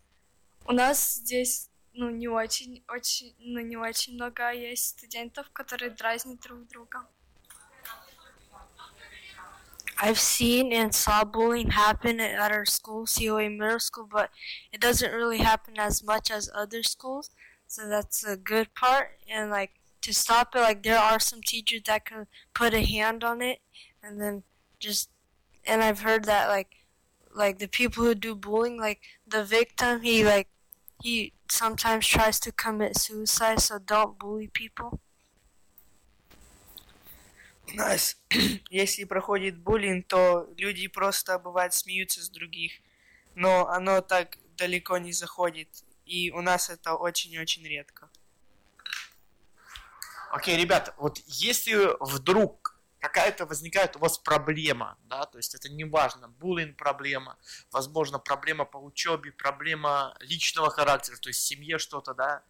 У нас здесь ну не очень, очень, ну не очень много есть студентов, которые дразнят друг друга. I've seen and saw bullying happen at our school, COA Middle School, but it doesn't really happen as much as other schools. So that's a good part. And like to stop it, like there are some teachers that can put a hand on it, and then just. And I've heard that like, like the people who do bullying, like the victim, he like, he sometimes tries to commit suicide. So don't bully people. Нас, <clears throat> если проходит буллинг, то люди просто бывает смеются с других, но оно так далеко не заходит, и у нас это очень-очень редко. Окей, ребята, вот если вдруг какая-то возникает у вас проблема, да, то есть это не важно, буллинг проблема, возможно, проблема по учебе, проблема личного характера, то есть в семье что-то, да,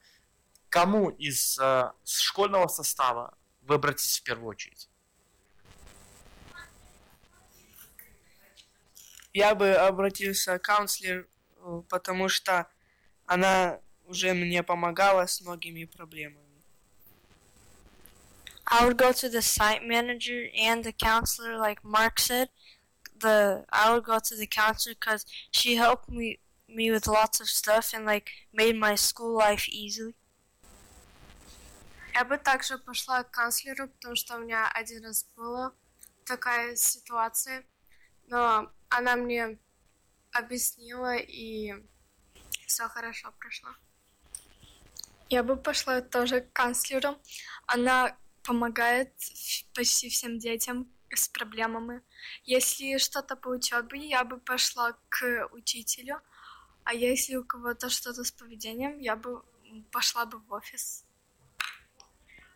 кому из э, школьного состава вы обратитесь в первую очередь? Я бы обратился к канцлер, э, потому что она уже мне помогала с многими проблемами. I would go to the site manager and the counselor, like Mark said. The I would go to the counselor because she helped me me with lots of stuff and like made my school life easy. Я бы также пошла к канцлеру, потому что у меня один раз была такая ситуация, но она мне объяснила и все хорошо прошло. Я бы пошла тоже к канцлеру. Она помогает почти всем детям с проблемами. Если что-то по учебе, я бы пошла к учителю. А если у кого-то что-то с поведением, я бы пошла бы в офис.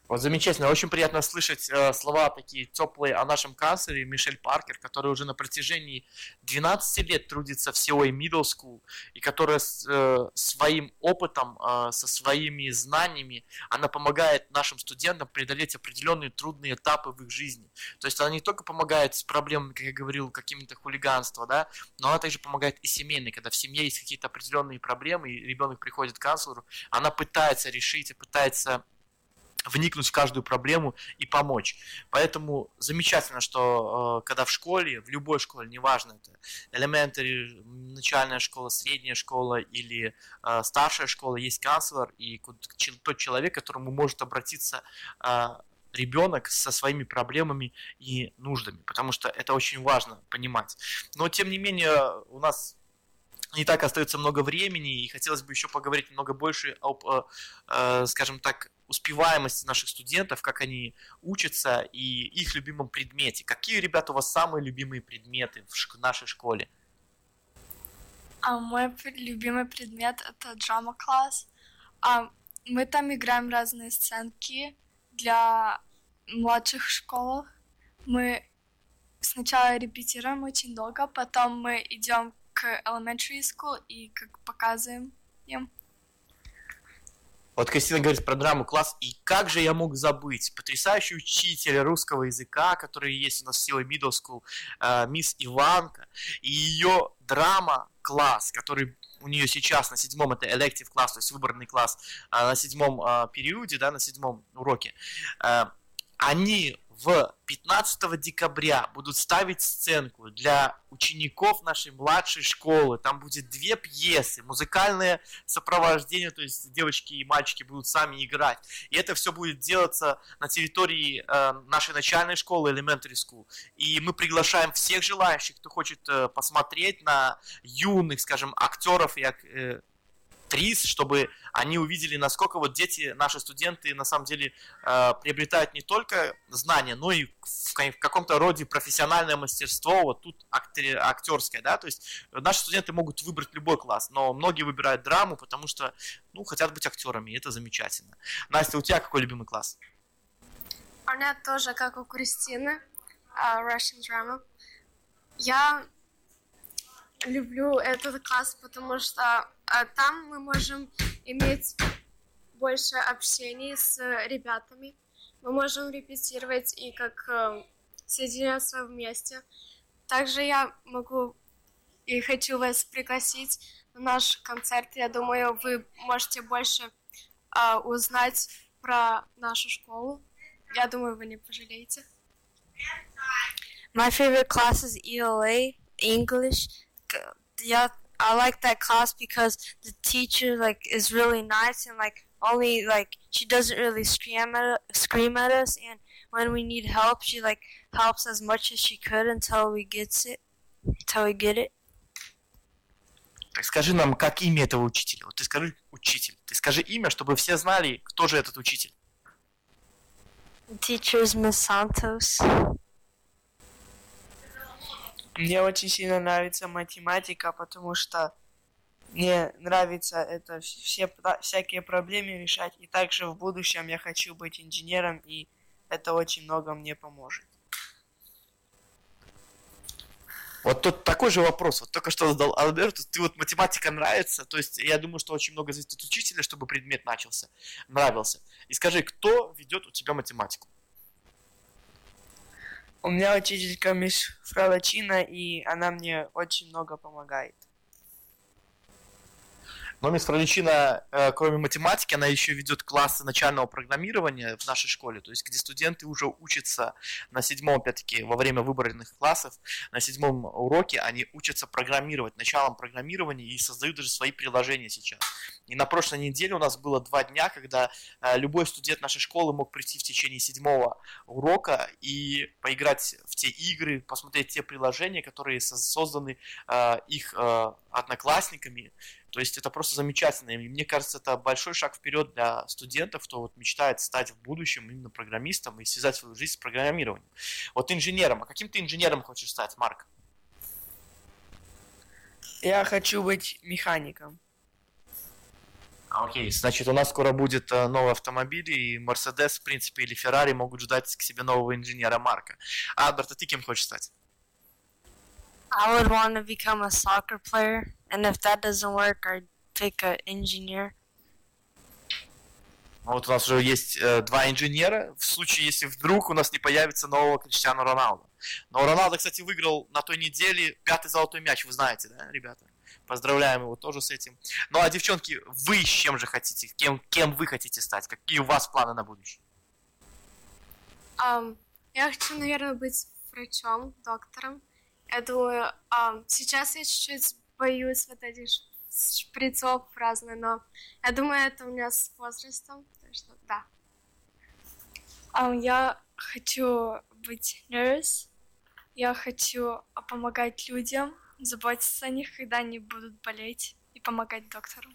Вот замечательно, очень приятно слышать э, слова такие теплые о нашем канцлере Мишель Паркер, который уже на протяжении 12 лет трудится в COA Middle School, и которая с, э, своим опытом, э, со своими знаниями, она помогает нашим студентам преодолеть определенные трудные этапы в их жизни. То есть она не только помогает с проблемами, как я говорил, какими-то хулиганства, да, но она также помогает и семейной, когда в семье есть какие-то определенные проблемы, и ребенок приходит к канцлеру, она пытается решить и пытается вникнуть в каждую проблему и помочь. Поэтому замечательно, что э, когда в школе, в любой школе, неважно, это elementary, начальная школа, средняя школа или э, старшая школа, есть канцлер и тот человек, к которому может обратиться э, ребенок со своими проблемами и нуждами, потому что это очень важно понимать. Но тем не менее у нас не так остается много времени, и хотелось бы еще поговорить немного больше об, скажем так, успеваемости наших студентов, как они учатся и их любимом предмете. Какие, ребята, у вас самые любимые предметы в нашей школе? А мой любимый предмет это драма класс. А мы там играем разные сценки для младших школ. Мы сначала репетируем очень долго, потом мы идем к elementary school и как показываем им. Вот Кристина говорит про драму класс, и как же я мог забыть потрясающий учитель русского языка, который есть у нас в Силой Middle School, э, мисс Иванка, и ее драма класс, который у нее сейчас на седьмом это elective класс, то есть выборный класс, а на седьмом э, периоде, да, на седьмом уроке, э, они в 15 декабря будут ставить сценку для учеников нашей младшей школы. Там будет две пьесы, музыкальное сопровождение, то есть девочки и мальчики будут сами играть. И это все будет делаться на территории э, нашей начальной школы, Elementary School. И мы приглашаем всех желающих, кто хочет э, посмотреть на юных, скажем, актеров и э, актрис, чтобы они увидели, насколько вот дети, наши студенты, на самом деле э, приобретают не только знания, но и в, в каком-то роде профессиональное мастерство, вот тут актери, актерское, да, то есть наши студенты могут выбрать любой класс, но многие выбирают драму, потому что, ну, хотят быть актерами, и это замечательно. Настя, у тебя какой любимый класс? У меня тоже, как у Кристины, uh, Russian drama. Я люблю этот класс, потому что а, там мы можем иметь больше общения с ребятами. Мы можем репетировать и как э, соединяться вместе. Также я могу и хочу вас пригласить на наш концерт. Я думаю, вы можете больше э, узнать про нашу школу. Я думаю, вы не пожалеете. My favorite class is ELA, English. Yeah, I like that class because the teacher like is really nice and like only like she doesn't really scream at scream at us and when we need help she like helps as much as she could until we gets it until we get it. Так скажи нам, как имя этого учителя? Вот ты скажи учитель. Ты скажи имя, чтобы все знали, кто же этот учитель. The teacher is Miss Santos. Мне очень сильно нравится математика, потому что мне нравится это все всякие проблемы решать. И также в будущем я хочу быть инженером, и это очень много мне поможет. Вот тут такой же вопрос. Вот только что задал Альберту. Ты вот математика нравится? То есть я думаю, что очень много зависит от учителя, чтобы предмет начался, нравился. И скажи, кто ведет у тебя математику? У меня учителька мисс и она мне очень много помогает. Но мисс Фроличина, э, кроме математики, она еще ведет классы начального программирования в нашей школе, то есть где студенты уже учатся на седьмом, опять-таки, во время выбранных классов, на седьмом уроке они учатся программировать, началом программирования и создают даже свои приложения сейчас. И на прошлой неделе у нас было два дня, когда э, любой студент нашей школы мог прийти в течение седьмого урока и поиграть в те игры, посмотреть те приложения, которые созданы э, их одноклассниками, то есть это просто замечательно. И мне кажется, это большой шаг вперед для студентов, кто вот мечтает стать в будущем именно программистом и связать свою жизнь с программированием. Вот инженером. А каким ты инженером хочешь стать, Марк? Я хочу быть механиком. Окей, значит, у нас скоро будет э, новый автомобиль, и Mercedes, в принципе, или Ferrari могут ждать к себе нового инженера Марка. А, Альберт, а ты кем хочешь стать? I would want to become a soccer player, and if that doesn't work, I'd pick an engineer. Ну, Вот у нас уже есть э, два инженера, в случае, если вдруг у нас не появится нового Криштиану Роналду. Но Роналдо, кстати, выиграл на той неделе пятый золотой мяч, вы знаете, да, ребята? Поздравляем его тоже с этим. Ну а девчонки, вы с чем же хотите? Кем, кем вы хотите стать? Какие у вас планы на будущее? Ам, я хочу, наверное, быть врачом, доктором. Я думаю, ам, сейчас я чуть-чуть боюсь вот этих шприцов разных, но я думаю, это у меня с возрастом, так что да. Um, я хочу быть nurse. Я хочу а, помогать людям, заботиться о них, когда они будут болеть, и помогать доктору.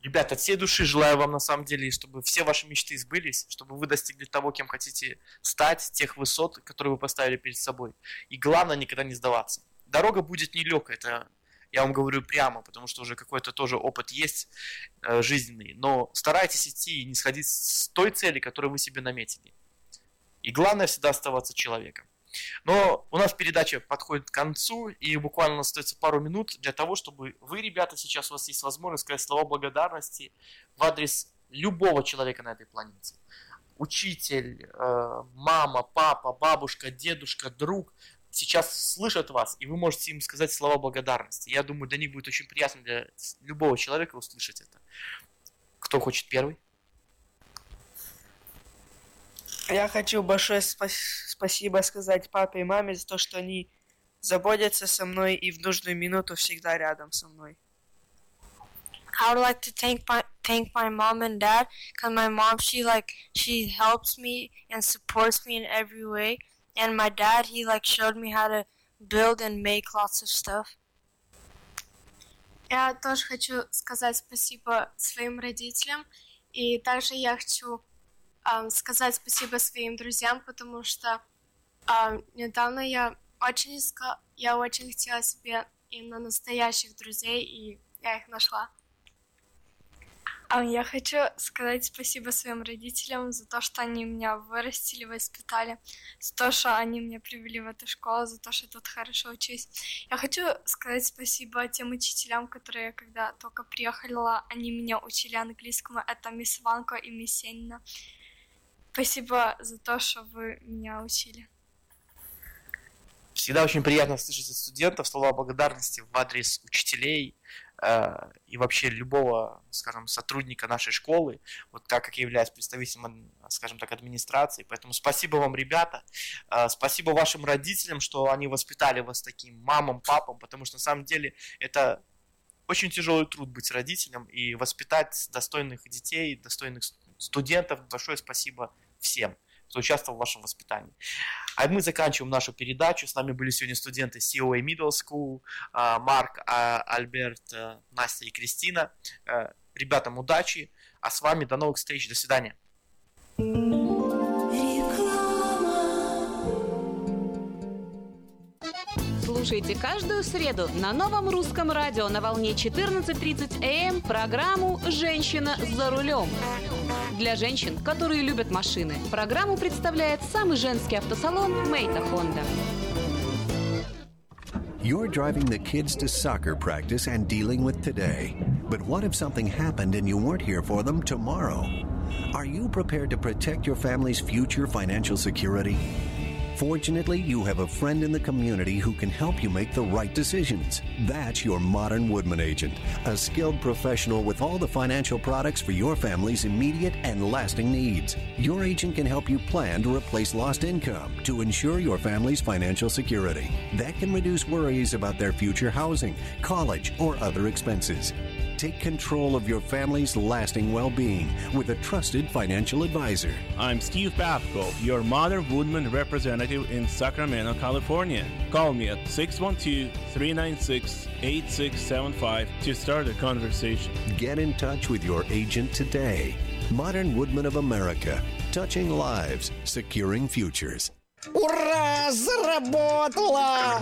Ребята, от всей души желаю вам на самом деле, чтобы все ваши мечты сбылись, чтобы вы достигли того, кем хотите стать, тех высот, которые вы поставили перед собой. И главное, никогда не сдаваться. Дорога будет нелегкая, это я вам говорю прямо, потому что уже какой-то тоже опыт есть э, жизненный. Но старайтесь идти и не сходить с той цели, которую вы себе наметили. И главное всегда оставаться человеком. Но у нас передача подходит к концу, и буквально остается пару минут для того, чтобы вы, ребята, сейчас у вас есть возможность сказать слова благодарности в адрес любого человека на этой планете. Учитель, э, мама, папа, бабушка, дедушка, друг сейчас слышат вас, и вы можете им сказать слова благодарности. Я думаю, для них будет очень приятно для любого человека услышать это. Кто хочет первый? Я хочу большое спас- спасибо сказать папе и маме за то, что они заботятся со мной и в нужную минуту всегда рядом со мной. I would like to thank my thank my mom and dad because my mom she like she helps me and supports me in every way, and my dad he like showed me how to build and make lots of stuff. Я тоже хочу сказать спасибо своим родителям, и также я хочу ам, сказать спасибо своим друзьям, потому что ам, недавно я очень иска... я очень хотела себе именно настоящих друзей, и я их нашла. Um, я хочу сказать спасибо своим родителям за то, что они меня вырастили, воспитали, за то, что они меня привели в эту школу, за то, что я тут хорошо учусь. Я хочу сказать спасибо тем учителям, которые, когда только приехала, они меня учили английскому. Это мисс Ванко и мисс Сенина. Спасибо за то, что вы меня учили. Всегда очень приятно слышать от студентов слова благодарности в адрес учителей и вообще любого, скажем, сотрудника нашей школы, вот так как я являюсь представителем, скажем так, администрации. Поэтому спасибо вам, ребята. Э, спасибо вашим родителям, что они воспитали вас таким мамам, папам, потому что на самом деле это очень тяжелый труд быть родителем и воспитать достойных детей, достойных студентов. Большое спасибо всем, кто участвовал в вашем воспитании. А мы заканчиваем нашу передачу. С нами были сегодня студенты COA Middle School, а, Марк, а, Альберт, а, Настя и Кристина. Э, Ребятам удачи, а с вами до новых встреч. До свидания. Слушайте каждую среду на новом русском радио на волне 14.30 АМ программу «Женщина за рулем». Для женщин, которые любят машины, программу представляет самый женский автосалон «Мейта Хонда». You're driving the kids to soccer practice and dealing with today. But what if something happened and you weren't here for them tomorrow? Are you prepared to protect your family's future financial security? Fortunately, you have a friend in the community who can help you make the right decisions. That's your modern Woodman agent, a skilled professional with all the financial products for your family's immediate and lasting needs. Your agent can help you plan to replace lost income to ensure your family's financial security. That can reduce worries about their future housing, college, or other expenses. Take control of your family's lasting well being with a trusted financial advisor. I'm Steve Babko, your Mother Woodman representative in Sacramento, California. Call me at 612 396 8675 to start a conversation. Get in touch with your agent today. Modern Woodman of America, touching lives, securing futures. Ура! Заработала!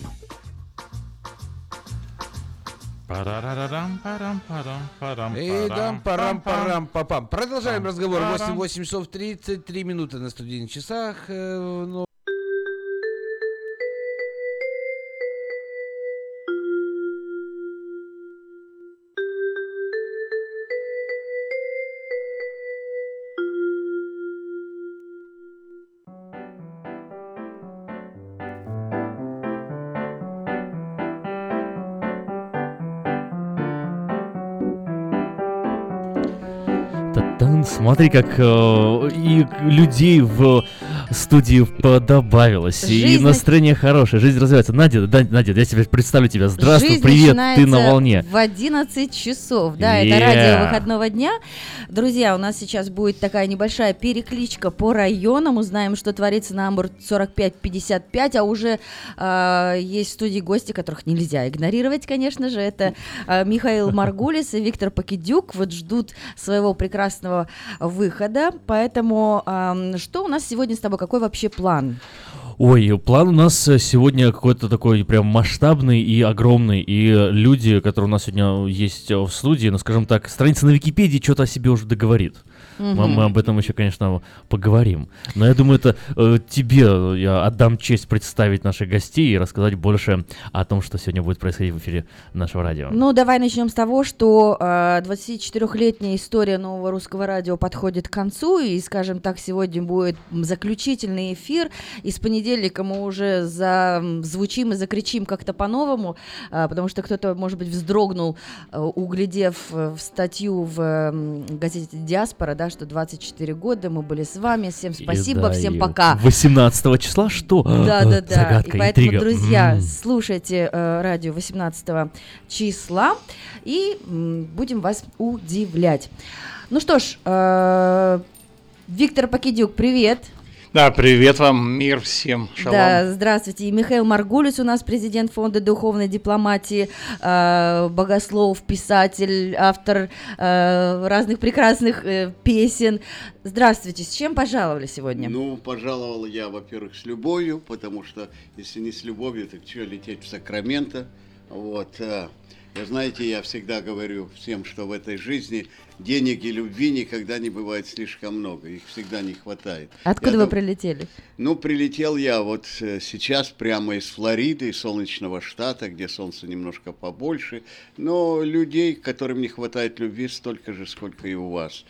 И дам парам парам папам. Продолжаем разговор. 8, 8 часов 33 минуты на студийных часах. Смотри, как э, и людей в студии подобавилось, и Жизнь- настроение хорошее, жизнь развивается. Надя, да, Надя, я тебе представлю тебя. Здравствуй, Жизнь привет, ты на волне. В 11 часов, да, это Yeah. радио выходного дня. Друзья, у нас сейчас будет такая небольшая перекличка по районам. Узнаем, что творится на Амбур 45-55, а уже а, есть в студии гости, которых нельзя игнорировать, конечно же. Это а, Михаил <laughs> Маргулис и Виктор Покидюк. Вот ждут своего прекрасного выхода. Поэтому ам, что у нас сегодня с тобой? Какой вообще план? Ой, план у нас э, сегодня какой-то такой прям масштабный и огромный. И люди, которые у нас сегодня есть э, в студии, ну, скажем так, страница на Википедии что-то о себе уже договорит. Мы, мы об этом еще, конечно, поговорим. Но я думаю, это э, тебе э, я отдам честь представить наших гостей и рассказать больше о том, что сегодня будет происходить в эфире нашего радио. Ну, давай начнем с того, что э, 24-летняя история нового русского радио подходит к концу, и, скажем так, сегодня будет заключительный эфир, и с понедельника мы уже звучим и закричим как-то по-новому, э, потому что кто-то, может быть, вздрогнул, э, углядев э, в статью в м, газете «Диаспора», да, что 24 года мы были с вами, всем И спасибо, да, всем и пока. 18 числа что? Да, да, <gasps> да. Загадка, и поэтому, интрига. друзья, М. слушайте э, радио 18 числа и м, будем вас удивлять. Ну что ж, э, Виктор Покидюк, привет. Да, привет вам, мир всем, шалом. Да, здравствуйте. И Михаил Маргулис у нас президент фонда духовной дипломатии, э, богослов, писатель, автор э, разных прекрасных э, песен. Здравствуйте. С чем пожаловали сегодня? Ну, пожаловал я, во-первых, с любовью, потому что если не с любовью, так что лететь в Сакраменто? Вот. Я, знаете, я всегда говорю всем, что в этой жизни денег и любви никогда не бывает слишком много, их всегда не хватает. Откуда Я вы дум- прилетели? Ну, прилетел я вот э, сейчас прямо из Флориды, из солнечного штата, где солнце немножко побольше, но людей, которым не хватает любви, столько же, сколько и у вас.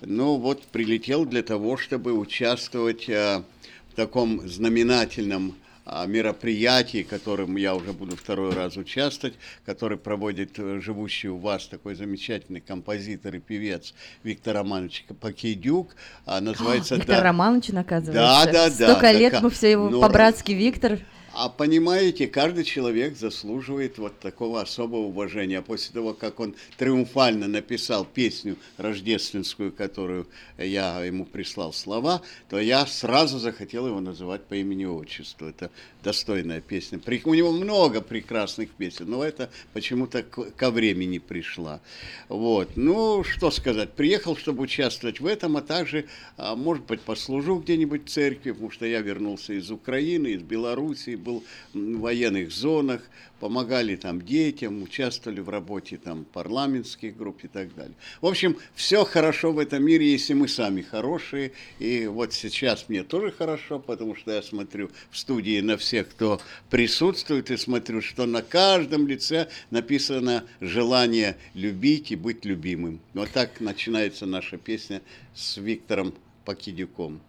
Ну, вот прилетел для того, чтобы участвовать э, в таком знаменательном а, мероприятии, которым я уже буду второй раз участвовать, который проводит э, живущий у вас такой замечательный композитор и певец Виктор Романович Покидюк. А, называется Виктор «Да». Романович, оказывается. Да, да, да. Столько лет Так, мы все его ну, по-братски Виктор. А понимаете, каждый человек заслуживает вот такого особого уважения. А после того, как он триумфально написал песню рождественскую, которую я ему прислал слова, то я сразу захотел его называть по имени отчеству. Это достойная песня. У него много прекрасных песен, но это почему-то ко времени пришла. Вот. Ну, что сказать. Приехал, чтобы участвовать в этом, а также, а, может быть, послужу где-нибудь в церкви, потому что я вернулся из Украины, из Белоруссии, был в военных зонах, помогали там детям, участвовали в работе там парламентских групп и так далее. В общем, все хорошо в этом мире, если мы сами хорошие. И вот сейчас мне тоже хорошо, потому что я смотрю в студии на всех, кто присутствует, и смотрю, что на каждом лице написано желание любить и быть любимым. Вот так начинается наша песня с Виктором Покидюком.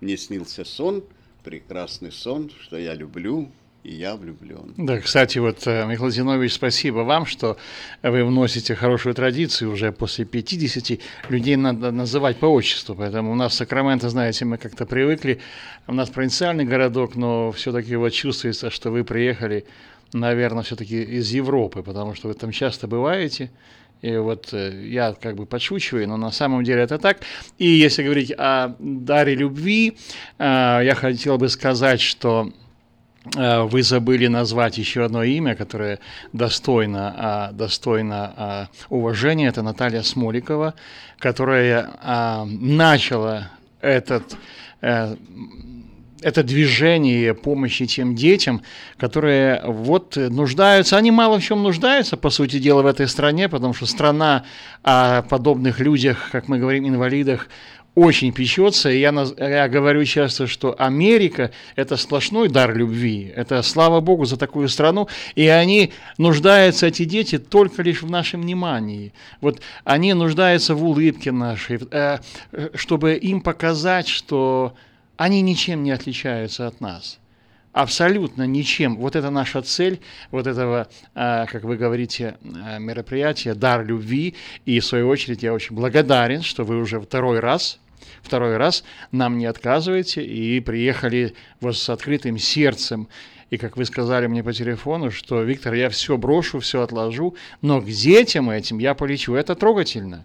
Мне снился сон, прекрасный сон, что я люблю, и я влюблен. Да, кстати, вот, э, Михаил Зинович, спасибо вам, что вы вносите хорошую традицию уже после 50 людей надо называть по отчеству, поэтому у нас в Сакраменто, знаете, мы как-то привыкли, у нас провинциальный городок, но все-таки вот чувствуется, что вы приехали, наверное, все-таки из Европы, потому что вы там часто бываете, и вот э, я как бы подшучиваю, но на самом деле это так. И если говорить о даре любви, э, я хотел бы сказать, что э, вы забыли назвать еще одно имя, которое достойно, а, достойно а, уважения. Это Наталья Смоликова, которая а, начала этот это движение помощи тем детям, которые вот нуждаются, они мало в чем нуждаются, по сути дела, в этой стране, потому что страна о подобных людях, как мы говорим, инвалидах, очень печется, я, я говорю часто, что Америка – это сплошной дар любви, это слава Богу за такую страну, и они нуждаются, эти дети, только лишь в нашем внимании. Вот они нуждаются в улыбке нашей, э, чтобы им показать, что они ничем не отличаются от нас. Абсолютно ничем. Вот это наша цель, вот этого, а, как вы говорите, а, мероприятия, дар любви. И в свою очередь я очень благодарен, что вы уже второй раз, второй раз нам не отказываете и приехали вот с открытым сердцем. И как вы сказали мне по телефону, что, Виктор, я все брошу, все отложу, но к детям этим я полечу. Это трогательно.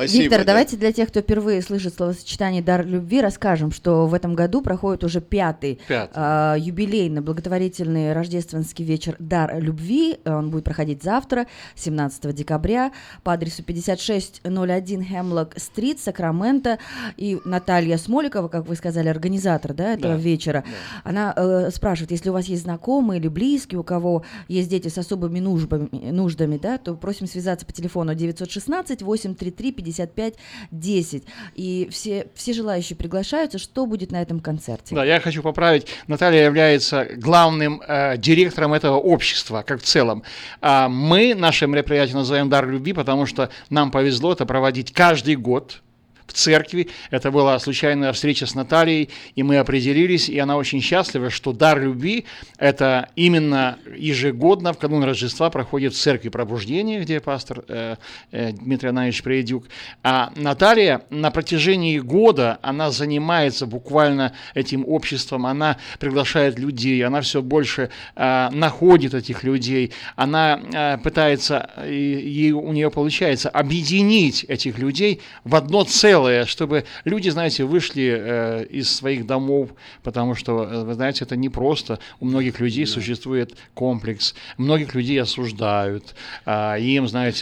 Спасибо, Виктор, да. давайте для тех, кто впервые слышит словосочетание «дар любви», расскажем, что в этом году проходит уже пятый, Пятый. а, юбилейный благотворительный рождественский вечер «Дар любви». Он будет проходить завтра, 17 декабря, по адресу 5601 Хемлок-стрит, Сакраменто. И Наталья Смоликова, как вы сказали, организатор да, этого Да, вечера, она э, спрашивает, если у вас есть знакомые или близкие, у кого есть дети с особыми нуждами, нуждами да, то просим связаться по телефону 916 833 55 10. И все, все желающие приглашаются. Что будет на этом концерте? Да, я хочу поправить. Наталья является главным э, директором этого общества, как в целом. А мы наше мероприятие называем «Дар любви», потому что нам повезло это проводить каждый год в церкви. Это была случайная встреча с Натальей, и мы определились, и она очень счастлива, что дар любви – это именно ежегодно в канун Рождества проходит в церкви пробуждения, где пастор э, э, Дмитрий Анатольевич Преедюк. А Наталья на протяжении года, она занимается буквально этим обществом, она приглашает людей, она все больше э, находит этих людей, она э, пытается, и, и у нее получается объединить этих людей в одно целое, чтобы люди, знаете, вышли э, из своих домов, потому что, э, вы знаете, это непросто. У многих людей существует комплекс, многих людей осуждают, а им, знаете,